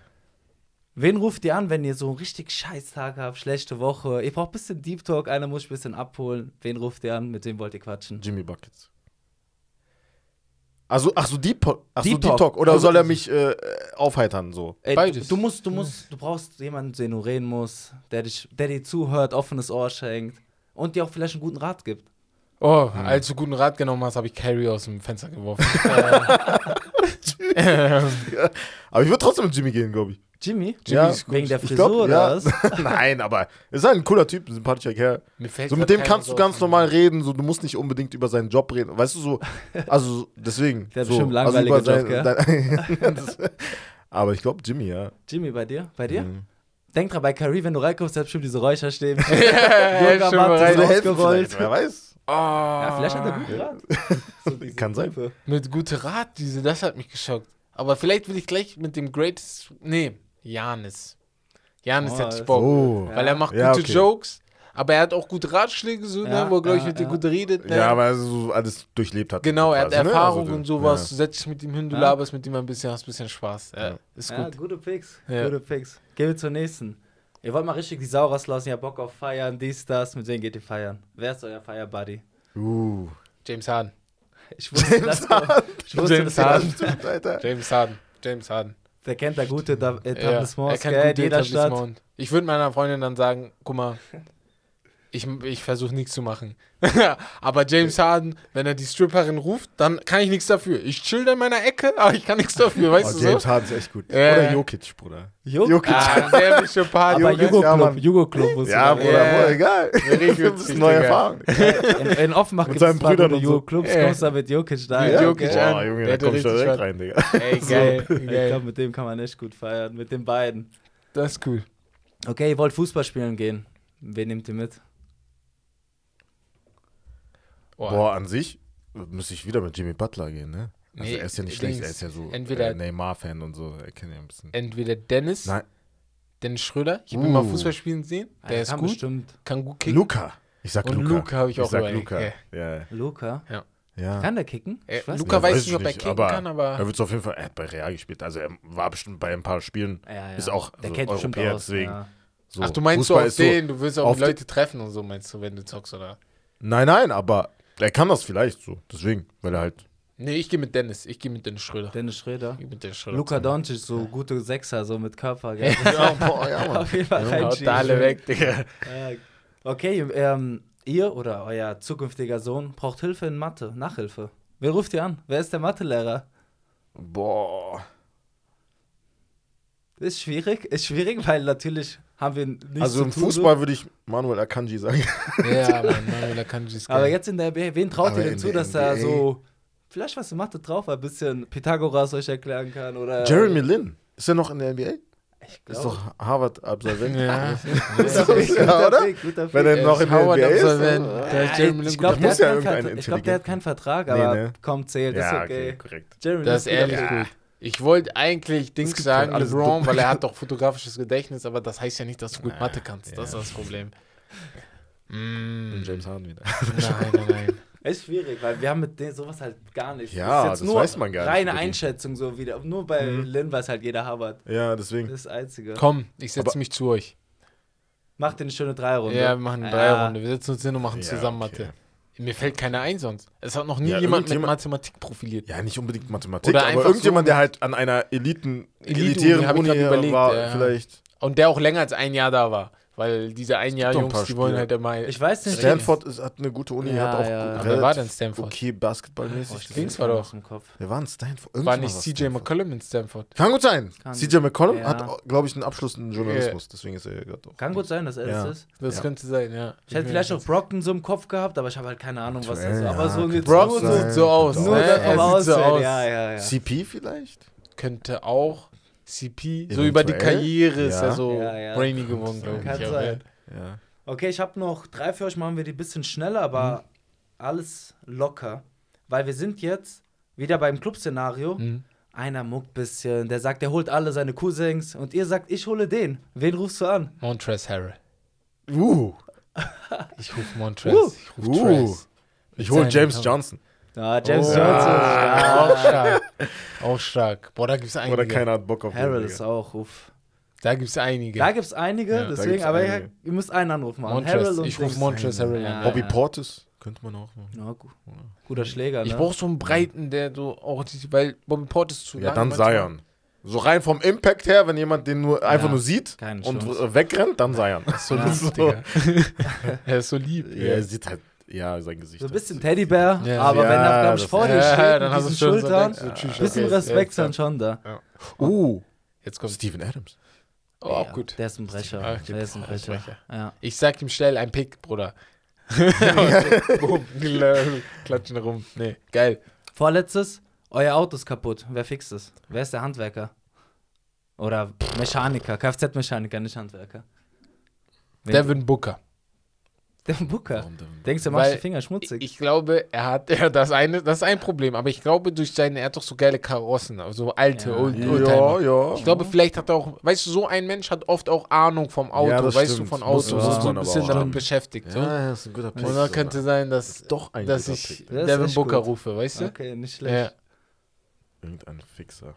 Speaker 1: Wen ruft ihr an, wenn ihr so einen richtig scheiß Tag habt, schlechte Woche? Ihr braucht ein bisschen Deep Talk, einer muss ein bisschen abholen. Wen ruft ihr an, mit wem wollt ihr quatschen?
Speaker 3: Jimmy Buckets. Also, ach so, Deep, Po- ach so,
Speaker 1: Deep
Speaker 3: Deep
Speaker 1: Talk.
Speaker 3: Oder
Speaker 1: Also
Speaker 3: soll er
Speaker 1: wirklich.
Speaker 3: mich äh, aufheitern, so?
Speaker 1: Ey,
Speaker 2: Beides.
Speaker 1: Du, du musst, du musst, du brauchst jemanden, den du reden musst, der dich, der dir zuhört, offenes Ohr schenkt und dir auch vielleicht einen guten Rat gibt.
Speaker 2: Oh, als du guten Rat genommen hast, habe ich Carrie aus dem Fenster geworfen. *laughs* ähm, *laughs*
Speaker 3: Aber ich würde trotzdem mit Jimmy gehen, glaube ich.
Speaker 1: Jimmy?
Speaker 3: Ja,
Speaker 2: ist gut.
Speaker 1: Wegen der Frisur
Speaker 3: glaub,
Speaker 1: oder
Speaker 3: ja.
Speaker 1: was? *laughs*
Speaker 3: Nein, aber ist halt ein cooler Typ, ein sympathischer Kerl. So, mit dem kannst du ganz normal reden, so, du musst nicht unbedingt über seinen Job reden. Weißt du, so, also deswegen.
Speaker 1: Der hat
Speaker 3: so,
Speaker 1: bestimmt
Speaker 3: also
Speaker 1: langweiliger
Speaker 3: über
Speaker 1: Job, gell?
Speaker 3: dein- das, aber ich glaube, Jimmy, ja.
Speaker 1: Jimmy, bei dir? Bei dir?
Speaker 3: Mhm.
Speaker 1: Denk dran, bei Carrie, wenn du reinkommst, der hat bestimmt diese Räucherstäbe.
Speaker 2: Ja, er
Speaker 3: Oder helfen
Speaker 1: ausgerollt.
Speaker 3: vielleicht, Wer weiß.
Speaker 2: Oh,
Speaker 1: Ja, vielleicht hat er guten Rat. *laughs* So
Speaker 3: Kann sein.
Speaker 2: Mit guter Rat, diese, das hat mich geschockt. Aber vielleicht will ich gleich mit dem Greatest. Nee, Janis. Janis
Speaker 1: Oh,
Speaker 2: hätte ich
Speaker 1: das-
Speaker 2: Bock.
Speaker 3: Oh.
Speaker 2: Weil er macht
Speaker 3: Ja,
Speaker 2: gute
Speaker 3: okay.
Speaker 2: Jokes, aber er hat auch gute Ratschläge, so,
Speaker 1: Ja,
Speaker 2: ne, wo er, glaube ich,
Speaker 1: ja,
Speaker 2: mit dir
Speaker 1: ja.
Speaker 2: gut redet. Ne?
Speaker 3: Ja, aber er so alles durchlebt hat.
Speaker 2: Genau, er hat
Speaker 3: quasi, ne?
Speaker 2: Erfahrung
Speaker 3: Also,
Speaker 2: und sowas. Du
Speaker 3: ja.
Speaker 2: setzt dich mit ihm hin, du
Speaker 1: Ja.
Speaker 2: laberst mit ihm ein bisschen, hast ein bisschen Spaß. Ja,
Speaker 3: Ja.
Speaker 2: ist
Speaker 1: Ja,
Speaker 2: gut.
Speaker 1: gute Picks.
Speaker 2: Ja.
Speaker 1: Gute Picks. Gehen wir zur nächsten. Ihr wollt mal richtig die Sau rauslassen, ihr habt Bock auf Feiern, dies, das. Mit wem geht ihr feiern? Wer ist euer Fire-Buddy?
Speaker 3: Uh.
Speaker 2: James Harden.
Speaker 1: Ich wusste, dass du, ich wusste,
Speaker 2: James
Speaker 1: dass
Speaker 2: Harden. James Harden. James Harden.
Speaker 1: der kennt da gute Da-
Speaker 2: Ja, er
Speaker 1: Etablissements,
Speaker 2: kennt gute
Speaker 1: jeder Stadt.
Speaker 2: Ich würde meiner Freundin dann sagen, guck mal, ich, ich versuche nichts zu machen. *laughs* aber James Harden, wenn er die Stripperin ruft, dann kann ich nichts dafür. Ich chill da in meiner Ecke, *laughs* aber ich kann nichts dafür, weißt
Speaker 3: Oh,
Speaker 2: du
Speaker 3: James
Speaker 2: so?
Speaker 3: Harden ist echt gut.
Speaker 2: Ja.
Speaker 3: Oder Jokic, Bruder.
Speaker 1: Juk-
Speaker 3: Jokic.
Speaker 2: Ah, der mische Party.
Speaker 1: Aber
Speaker 3: Jugo-
Speaker 1: Jugo
Speaker 3: ja,
Speaker 1: Club. Jugo Club muss
Speaker 3: Ja, Bruder,
Speaker 2: Ja.
Speaker 3: Bruder, egal.
Speaker 2: Richtig
Speaker 3: Das ist eine neue. Erfahrung.
Speaker 1: In, in Offenbach
Speaker 3: Mit
Speaker 1: gibt es paar
Speaker 3: Brüdern
Speaker 1: gute
Speaker 3: und so.
Speaker 1: Jugo-Clubs,
Speaker 2: Ja.
Speaker 1: kommst da mit Jokic da.
Speaker 2: Mit
Speaker 1: ja,
Speaker 2: Jokic an.
Speaker 3: Boah, Junge,
Speaker 2: Der
Speaker 3: da komm ich
Speaker 2: hatte
Speaker 3: da direkt rein, Digga.
Speaker 2: Ey, *laughs*
Speaker 1: So.
Speaker 2: geil,
Speaker 1: Ich
Speaker 2: geil.
Speaker 1: glaube, mit dem kann man echt gut feiern, mit den beiden.
Speaker 2: Das ist cool.
Speaker 1: Okay, ihr wollt Fußball spielen gehen. Wen nehmt ihr mit?
Speaker 2: Boah.
Speaker 3: Boah, an sich müsste ich wieder mit Jimmy Butler gehen, ne? Also
Speaker 2: Nee,
Speaker 3: er ist ja nicht schlecht, er ist ja so
Speaker 2: entweder-
Speaker 3: äh, Neymar-Fan und so. Er kennt ja ein bisschen.
Speaker 2: Entweder Dennis,
Speaker 3: Nein,
Speaker 2: Dennis Schröder, ich habe ihn mal
Speaker 3: Uh.
Speaker 2: Fußball spielen sehen, der
Speaker 1: Der
Speaker 2: ist
Speaker 1: kann
Speaker 2: gut,
Speaker 1: bestimmt.
Speaker 2: kann gut kicken.
Speaker 3: Luca. Ich sag
Speaker 2: Und
Speaker 3: Luca.
Speaker 2: Luca habe ich auch
Speaker 3: sag Luca.
Speaker 2: ja.
Speaker 3: Ja,
Speaker 1: Luca.
Speaker 3: ja.
Speaker 1: Kann der kicken?
Speaker 2: Äh,
Speaker 1: Ich weiß
Speaker 2: Luca
Speaker 3: Ja,
Speaker 2: weiß
Speaker 3: weiß
Speaker 2: nicht, ob er kicken
Speaker 3: aber
Speaker 2: kann, aber
Speaker 3: Er wird auf jeden Fall, er hat bei Real gespielt. Also er war bestimmt bei ein paar Spielen.
Speaker 1: Ja, ja.
Speaker 3: Ist auch
Speaker 1: der
Speaker 3: so
Speaker 1: kennt bestimmt
Speaker 3: Europäer,
Speaker 1: aus.
Speaker 3: deswegen.
Speaker 1: Ja.
Speaker 3: So.
Speaker 2: Ach, du meinst
Speaker 3: Fußball
Speaker 2: so auf
Speaker 3: ist so-
Speaker 2: den, du willst auch Leute treffen und so, meinst du, wenn du zockst, oder?
Speaker 3: Nein, nein, aber er kann das vielleicht so. Deswegen, weil er halt.
Speaker 2: Nee, ich gehe mit Dennis, ich gehe mit Dennis Schröder.
Speaker 1: Dennis Schröder.
Speaker 2: Ich geh mit Dennis Schröder.
Speaker 1: Luca Doncic, so gute Sechser, so mit Körper. Gell?
Speaker 3: Ja, boah, ja, *laughs* Mann.
Speaker 1: Auf jeden Fall
Speaker 2: Haut
Speaker 1: reinschieben.
Speaker 2: da alle weg, Digga.
Speaker 1: Ja. Okay, ähm, ihr oder euer zukünftiger Sohn braucht Hilfe in Mathe, Nachhilfe. Wer ruft ihr an? Wer ist der Mathelehrer?
Speaker 3: Boah.
Speaker 1: Ist schwierig, ist schwierig, weil natürlich haben wir nichts
Speaker 3: Also
Speaker 1: zu
Speaker 3: im Fußball würde ich Manuel Akanji sagen. *laughs*
Speaker 2: Ja, Mann, Manuel Akanji ist
Speaker 1: So. Aber
Speaker 2: geil.
Speaker 1: jetzt in der NBA, wen traut ihr denn zu,
Speaker 3: der
Speaker 1: dass er
Speaker 3: NBA?
Speaker 1: so vielleicht was Mathe drauf ein bisschen Pythagoras euch erklären kann oder
Speaker 3: Jeremy Lin. Ist er noch in der NBA?
Speaker 1: ich
Speaker 3: Ist
Speaker 1: glaub.
Speaker 3: doch Harvard-Absolvent.
Speaker 2: Ja. *laughs*
Speaker 1: Guter Pick,
Speaker 3: Ja, oder? Wenn er noch in der NBA ist.
Speaker 2: Absolvent.
Speaker 3: dann-
Speaker 2: Da ist Jeremy Lin
Speaker 1: ich glaube,
Speaker 3: Da
Speaker 1: der,
Speaker 3: ja
Speaker 1: glaub, der hat keinen Vertrag,
Speaker 3: Nee,
Speaker 1: aber
Speaker 3: ne?
Speaker 1: kommt zählt,
Speaker 3: Ja,
Speaker 1: ist okay.
Speaker 3: korrekt.
Speaker 1: Jeremy
Speaker 2: Das ist ehrlich gut. Ich wollte eigentlich Dings
Speaker 3: gibt
Speaker 2: sagen, LeBron, weil er hat *laughs* doch fotografisches Gedächtnis, aber das heißt ja nicht, dass du gut
Speaker 3: Na,
Speaker 2: Mathe kannst. Das
Speaker 3: ja.
Speaker 2: ist das Problem. *laughs* Mm.
Speaker 3: Und James Harden wieder.
Speaker 2: Nein, nein, nein. *laughs*
Speaker 1: Ist schwierig, weil wir haben mit denen sowas halt gar nicht.
Speaker 3: Ja,
Speaker 1: ist jetzt
Speaker 3: das
Speaker 1: nur
Speaker 3: weiß man gar nicht
Speaker 1: Reine. Einschätzung so wieder. Nur bei
Speaker 3: Mhm.
Speaker 1: Lin weiß halt jeder Harvard.
Speaker 3: Ja, deswegen.
Speaker 1: Das ist das Einzige.
Speaker 2: Komm, ich setze mich zu euch.
Speaker 1: Macht eine schöne Dreierrunde.
Speaker 2: Ja, wir machen eine
Speaker 1: Ja.
Speaker 2: Dreierrunde. Wir setzen uns hin und machen
Speaker 3: Ja,
Speaker 2: zusammen
Speaker 3: okay.
Speaker 2: Mathe. Mir fällt keiner ein sonst. Es hat noch nie
Speaker 3: Ja,
Speaker 2: jemand mit Mathematik profiliert.
Speaker 3: Ja, nicht unbedingt Mathematik,
Speaker 2: Oder
Speaker 3: aber irgendjemand,
Speaker 2: so-
Speaker 3: der halt an einer Eliten,
Speaker 2: Elite-Uni,
Speaker 3: elitären Uni
Speaker 2: grad überlegt,
Speaker 3: war,
Speaker 2: ja.
Speaker 3: vielleicht.
Speaker 2: Und der auch länger als ein Jahr da war. Weil diese ein Jahr
Speaker 3: ein
Speaker 2: Jungs,
Speaker 3: paar
Speaker 2: die wollen halt immer.
Speaker 1: Ich weiß nicht.
Speaker 3: Stanford ist, hat eine gute Uni,
Speaker 1: Ja,
Speaker 3: hat auch
Speaker 1: ja. Aber
Speaker 2: wer war denn Stanford?
Speaker 3: Okay, basketballmäßig.
Speaker 1: Oh,
Speaker 2: Dings war doch-
Speaker 1: Kopf.
Speaker 3: Wer war denn Stanford?
Speaker 2: War
Speaker 3: Irgendjemand
Speaker 2: nicht CJ. McCollum in Stanford.
Speaker 3: Kann gut sein.
Speaker 1: Kann-
Speaker 3: CJ McCollum
Speaker 1: Ja.
Speaker 3: hat, glaube ich, einen Abschluss in Journalismus, deswegen ist er gerade auch.
Speaker 1: Kann gut sein, dass er
Speaker 3: Ja.
Speaker 1: das ist.
Speaker 2: Das
Speaker 3: Ja.
Speaker 2: könnte sein, ja.
Speaker 1: Ich hätte vielleicht auch Brockton so im Kopf gehabt, aber ich habe halt keine Ahnung, was so.
Speaker 3: Ja,
Speaker 1: Aber so
Speaker 2: Brockton
Speaker 1: nur so,
Speaker 2: sieht so aus.
Speaker 1: nur
Speaker 2: ne?
Speaker 1: das
Speaker 2: Er so
Speaker 1: Aussehen.
Speaker 2: aus.
Speaker 1: Ja, ja, ja.
Speaker 3: CP vielleicht?
Speaker 2: Könnte auch CP. So über die Karriere ist
Speaker 3: Ja.
Speaker 2: er so
Speaker 1: Ja, ja.
Speaker 2: brainy geworden, glaube
Speaker 1: Kann
Speaker 2: ich. auch,
Speaker 1: sein.
Speaker 3: Ja.
Speaker 1: Okay, ich habe noch drei für euch, machen wir die ein bisschen schneller, aber alles locker. Weil wir sind jetzt wieder beim Club-Szenario.
Speaker 2: Mhm.
Speaker 1: Einer muckt bisschen, der sagt, der holt alle seine Cousins und ihr sagt, ich hole den. Wen rufst du an?
Speaker 2: Montrezl Harrell.
Speaker 3: Uh,
Speaker 2: Ich rufe Montrezl.
Speaker 1: Uh.
Speaker 2: Ich rufe
Speaker 3: Uh. Ich hole James Johnson.
Speaker 1: Ah, James
Speaker 2: Oh.
Speaker 1: Johnson.
Speaker 2: Ah, auch
Speaker 1: Ja.
Speaker 2: stark. Auch stark. Boah, da gibt es einige.
Speaker 3: Oder keiner hat Bock auf Digga.
Speaker 1: ist auch, uff.
Speaker 2: Da gibt es einige.
Speaker 1: Da gibt es einige,
Speaker 2: Ja,
Speaker 1: deswegen, aber
Speaker 3: einige.
Speaker 1: ihr, ihr müsst einen Anruf machen. Und
Speaker 2: Ich rufe. Montrezl Harrell
Speaker 1: Ja.
Speaker 2: an.
Speaker 3: Bobby
Speaker 1: ja.
Speaker 3: Portis könnte man auch machen.
Speaker 1: Ja, gu guter Schläger, ne?
Speaker 2: Ich brauche so einen Breiten, der so auch, weil Bobby Portis ist zu
Speaker 3: Ja,
Speaker 2: lang
Speaker 3: dann
Speaker 2: manchmal.
Speaker 3: Zion. So rein vom Impact her, wenn jemand den nur einfach
Speaker 1: Ja,
Speaker 3: nur sieht und wegrennt, dann Zion. *laughs*
Speaker 2: So
Speaker 1: Ja.
Speaker 2: lieb, Digga. *laughs* er ist so lieb.
Speaker 3: Ja, er sieht halt, ja, sein Gesicht.
Speaker 1: So ein bisschen Teddybär,
Speaker 2: Ja.
Speaker 1: aber
Speaker 3: Ja,
Speaker 1: wenn er, glaube ich, vor dir
Speaker 2: Ja,
Speaker 1: steht,
Speaker 2: dann
Speaker 1: mit
Speaker 2: hast du
Speaker 1: diesen
Speaker 2: so
Speaker 1: Schultern,
Speaker 2: du, tschüss,
Speaker 1: bisschen
Speaker 2: okay,
Speaker 1: Respekt dann schon da.
Speaker 3: Uh,
Speaker 2: Jetzt kommt.
Speaker 3: Steven Adams.
Speaker 2: Oh, auch
Speaker 1: Ja,
Speaker 2: gut.
Speaker 1: Der ist ein Brecher.
Speaker 2: Ah,
Speaker 1: Der ist ein
Speaker 2: ein
Speaker 1: Brecher. Ja.
Speaker 2: Ich sag ihm schnell ein Pick, Bruder. *laughs* Klatschen rum. Nee, geil.
Speaker 1: Vorletztes, euer Auto ist kaputt. Wer fixt es? Wer ist der Handwerker? Oder Mechaniker, Kfz-Mechaniker, nicht Handwerker.
Speaker 2: Devin Booker.
Speaker 1: Devin Booker. Denkst du, er macht die Finger schmutzig?
Speaker 2: Ich glaube, er hat *laughs* ja, das eine, das ist ein Problem, aber ich glaube durch seine, er hat doch so geile Karossen, also alte
Speaker 1: Ja.
Speaker 2: Old,
Speaker 3: Ja,
Speaker 2: Oldtimer.
Speaker 3: ja.
Speaker 2: Ich glaube, vielleicht hat er auch, weißt du, so ein Mensch hat oft auch Ahnung vom Auto,
Speaker 3: Ja, das
Speaker 2: weißt
Speaker 3: stimmt.
Speaker 2: du, von Autos, ist so
Speaker 3: man
Speaker 2: ein bisschen damit
Speaker 3: haben.
Speaker 2: beschäftigt. So.
Speaker 3: Ja, das ist ein guter Pick.
Speaker 2: Und da könnte sein, dass,
Speaker 3: doch ein
Speaker 2: dass ich.
Speaker 1: Das
Speaker 2: Devin Booker
Speaker 1: gut.
Speaker 2: rufe, weißt du?
Speaker 1: Okay, nicht schlecht.
Speaker 2: Ja.
Speaker 3: Irgendein Fixer.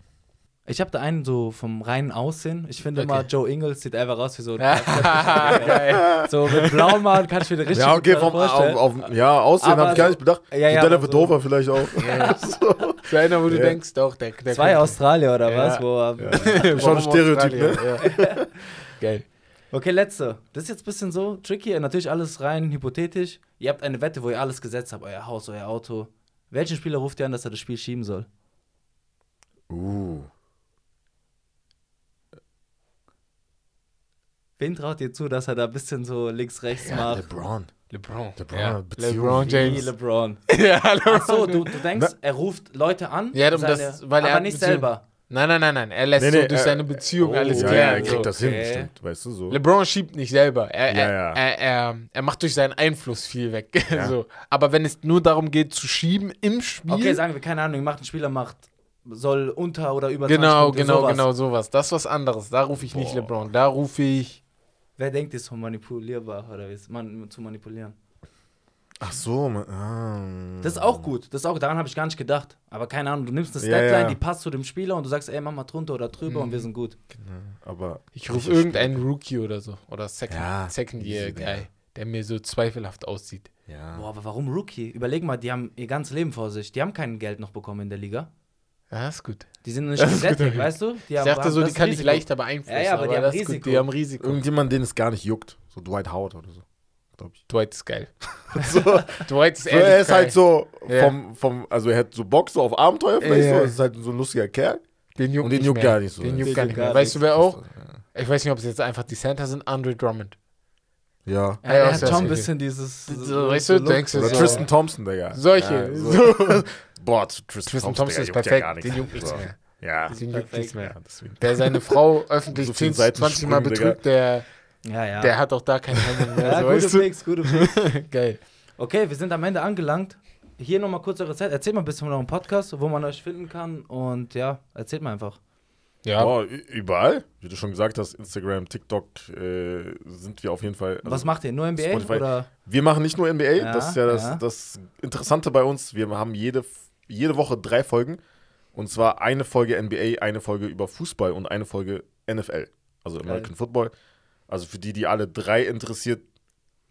Speaker 1: Ich habe da einen so vom reinen Aussehen. Ich finde
Speaker 2: Okay.
Speaker 1: immer, Joe Ingles sieht einfach aus wie so ein. *laughs* So mit blauem Haar kann ich mir richtig
Speaker 3: Ja, okay, vom
Speaker 1: vorstellen.
Speaker 3: auf, auf, ja, Aussehen habe ich gar nicht bedacht.
Speaker 1: Ja, ja, aber so-
Speaker 3: Vedova vielleicht auch. *laughs* so.
Speaker 2: So einer, wo du
Speaker 3: Ja.
Speaker 2: denkst, doch, der, der
Speaker 1: Zwei Australier oder
Speaker 2: Ja.
Speaker 1: was? Wo,
Speaker 3: Ja. Schon ein Stereotyp, ne?
Speaker 2: Ja. *laughs* Geil.
Speaker 1: Okay, letzte. Das ist jetzt ein bisschen so tricky. Natürlich alles rein hypothetisch. Ihr habt eine Wette, wo ihr alles gesetzt habt. Euer Haus, euer Auto. Welchen Spieler ruft ihr an, dass er das Spiel schieben soll?
Speaker 3: Uh.
Speaker 1: Wen traut ihr zu, dass er da ein bisschen so links, rechts
Speaker 3: Ja,
Speaker 1: macht?
Speaker 3: LeBron.
Speaker 2: LeBron.
Speaker 3: LeBron,
Speaker 2: ja. LeBron
Speaker 1: Wie *laughs*
Speaker 2: James.
Speaker 1: LeBron.
Speaker 2: ja,
Speaker 1: Achso, du, du denkst, er ruft Leute an,
Speaker 2: Ja, um
Speaker 1: seine,
Speaker 2: das- weil er
Speaker 1: aber
Speaker 2: hat
Speaker 1: nicht
Speaker 2: Beziehung.
Speaker 1: selber.
Speaker 2: Nein, nein, nein, nein. Er lässt
Speaker 3: Nee,
Speaker 2: so
Speaker 3: nee,
Speaker 2: durch
Speaker 3: er-
Speaker 2: seine Beziehung
Speaker 1: Oh.
Speaker 2: alles
Speaker 3: Ja,
Speaker 2: klären.
Speaker 3: ja, er kriegt
Speaker 2: so.
Speaker 3: das hin,
Speaker 1: Okay.
Speaker 3: stimmt. Weißt du so.
Speaker 2: LeBron schiebt nicht selber. Er,
Speaker 3: Ja,
Speaker 2: er,
Speaker 3: ja.
Speaker 2: Er, er, er macht durch seinen Einfluss viel weg. *laughs*
Speaker 3: Ja.
Speaker 2: so. Aber wenn es nur darum geht, zu schieben im Spiel.
Speaker 1: Okay, sagen wir, keine Ahnung, macht ein Spieler, macht, soll unter oder über 20
Speaker 2: genau,
Speaker 1: Punkte,
Speaker 2: genau,
Speaker 1: sowas.
Speaker 2: genau sowas. Das ist was anderes. Da rufe ich nicht
Speaker 3: Boah.
Speaker 2: LeBron. Da rufe ich.
Speaker 1: Wer denkt, ist so manipulierbar oder wie ist man zu manipulieren?
Speaker 3: Ach so, man, ah.
Speaker 1: Das ist auch gut. Das ist auch, daran habe ich gar nicht gedacht. Aber keine Ahnung, du nimmst eine
Speaker 3: Ja,
Speaker 1: Statline,
Speaker 3: ja.
Speaker 1: die passt zu dem Spieler und du sagst, ey, mach mal drunter oder drüber und wir sind gut.
Speaker 3: Aber
Speaker 2: Ich rufe irgendeinen Rookie oder so. Oder Second,
Speaker 3: Ja,
Speaker 2: Second Year
Speaker 3: easy,
Speaker 2: Guy,
Speaker 3: ja.
Speaker 2: der mir so zweifelhaft aussieht.
Speaker 3: Ja.
Speaker 1: Boah, aber warum Rookie? Überleg mal, die haben ihr ganzes Leben vor sich. Die haben kein Geld noch bekommen in der Liga.
Speaker 2: Ja, ist gut.
Speaker 1: Die sind nicht gesättigt, weißt du? Die
Speaker 2: Ich
Speaker 1: haben-
Speaker 2: dachte
Speaker 1: haben
Speaker 2: so, die kann ich
Speaker 1: Risiko.
Speaker 2: leichter beeinflussen.
Speaker 1: Ja, ja, aber die haben
Speaker 2: das ist
Speaker 1: Risiko.
Speaker 2: Gut, die haben Risiko.
Speaker 3: Irgendjemand, den es gar nicht juckt. So Dwight Howard oder so. Ich.
Speaker 2: Dwight ist geil. *laughs*
Speaker 3: so,
Speaker 2: Dwight ist
Speaker 3: so, er ist
Speaker 2: geil.
Speaker 3: halt so vom, vom, also er hat so Bock so auf Abenteuer vielleicht
Speaker 2: Ja.
Speaker 3: so, ist halt so ein lustiger Kerl.
Speaker 2: Den juckt,
Speaker 3: Und den juckt gar nicht so.
Speaker 2: Den juckt gar nicht mehr. Weißt du, wer auch? Ich weiß nicht, ob es jetzt einfach die Center sind. Andre Drummond.
Speaker 3: Ja.
Speaker 1: Ja,
Speaker 2: Ja,
Speaker 1: er
Speaker 2: das
Speaker 1: hat
Speaker 2: ist
Speaker 1: schon ein
Speaker 2: okay.
Speaker 1: bisschen dieses.
Speaker 2: So, weißt du, denkst du
Speaker 3: Oder
Speaker 2: so.
Speaker 3: Tristan Thompson, Digga.
Speaker 2: Solche.
Speaker 3: Ja,
Speaker 2: So. *laughs*
Speaker 3: Boah, Tristan,
Speaker 2: Tristan
Speaker 3: Thompson,
Speaker 2: Thompson ist
Speaker 3: ja
Speaker 2: perfekt.
Speaker 3: nichts.
Speaker 2: Den juckt nichts
Speaker 3: So.
Speaker 2: mehr.
Speaker 3: Ja.
Speaker 2: Den juckt nichts mehr.
Speaker 3: ja.
Speaker 2: Der seine Frau öffentlich
Speaker 3: So viel
Speaker 2: 10, 20 Mal betrügt, der,
Speaker 1: Ja, ja.
Speaker 2: der hat auch da keine Hemmung mehr.
Speaker 1: ja,
Speaker 2: so,
Speaker 1: gute
Speaker 2: weißt du?
Speaker 1: Picks, gute Picks. *laughs*
Speaker 2: Geil.
Speaker 1: Okay, wir sind am Ende angelangt. Hier nochmal kurz eure Zeit. Erzählt mal ein bisschen von eurem Podcast, wo man euch finden kann. Und ja, erzählt mal einfach.
Speaker 2: Ja.
Speaker 3: Ü- überall. Wie du schon gesagt hast, Instagram, TikTok äh, sind wir auf jeden Fall. also
Speaker 1: Was macht ihr? Nur NBA?
Speaker 3: Spotify.
Speaker 1: Oder?
Speaker 3: Wir machen nicht nur NBA,
Speaker 1: Ja,
Speaker 3: das ist ja das,
Speaker 1: ja.
Speaker 3: das Interessante bei uns. Wir haben jede, jede Woche drei Folgen. Und zwar eine Folge NBA, eine Folge über Fußball und eine Folge NFL, also American Football. Also für die, die alle drei interessiert,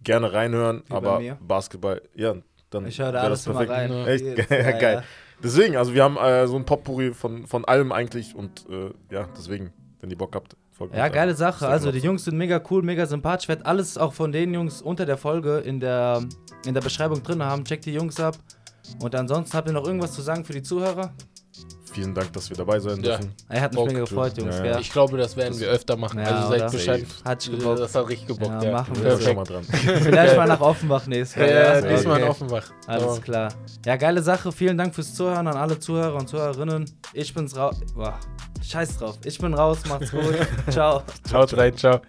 Speaker 3: gerne reinhören.
Speaker 1: Wie
Speaker 3: aber. Basketball, ja, dann
Speaker 1: Ich höre da alles immer rein.
Speaker 2: Ja.
Speaker 3: Echt?
Speaker 1: Jedes
Speaker 3: Geil, geil.
Speaker 1: ja.
Speaker 3: Deswegen, also wir haben äh, so ein Potpourri von, von allem eigentlich und äh, ja, deswegen, wenn ihr Bock habt, folgt
Speaker 1: Ja,
Speaker 3: uns
Speaker 1: geile. Sache. Also die. Jungs sind mega cool, mega sympathisch. Ich werde alles auch von den Jungs unter der Folge in der, in der Beschreibung drin haben. Checkt die Jungs ab. Und ansonsten habt ihr noch irgendwas zu sagen für die Zuhörer?
Speaker 3: Vielen Dank, dass wir dabei sein
Speaker 2: Ja.
Speaker 3: dürfen.
Speaker 1: Er hat mich
Speaker 2: Bock,
Speaker 1: gefreut. Jungs.
Speaker 3: Ja,
Speaker 1: Ja.
Speaker 2: Ich glaube, das werden wir öfter machen.
Speaker 1: Ja,
Speaker 2: also seid
Speaker 1: oder?
Speaker 2: Bescheid.
Speaker 1: Hat sich gebockt.
Speaker 2: Das hat richtig gebockt.
Speaker 1: Ja,
Speaker 2: Ja,
Speaker 1: machen wir.
Speaker 3: Schon mal dran. *laughs*
Speaker 1: Vielleicht mal nach Offenbach nächstes Mal.
Speaker 2: ja,
Speaker 3: Ja,
Speaker 2: diesmal in
Speaker 1: okay.
Speaker 2: Offenbach.
Speaker 1: Alles klar. Ja, geile Sache. Vielen Dank fürs Zuhören an alle Zuhörer und Zuhörerinnen. Ich bin's raus. Boah, scheiß drauf. Ich bin raus. Macht's gut. *laughs* Ciao.
Speaker 2: Ciao, rein, ciao.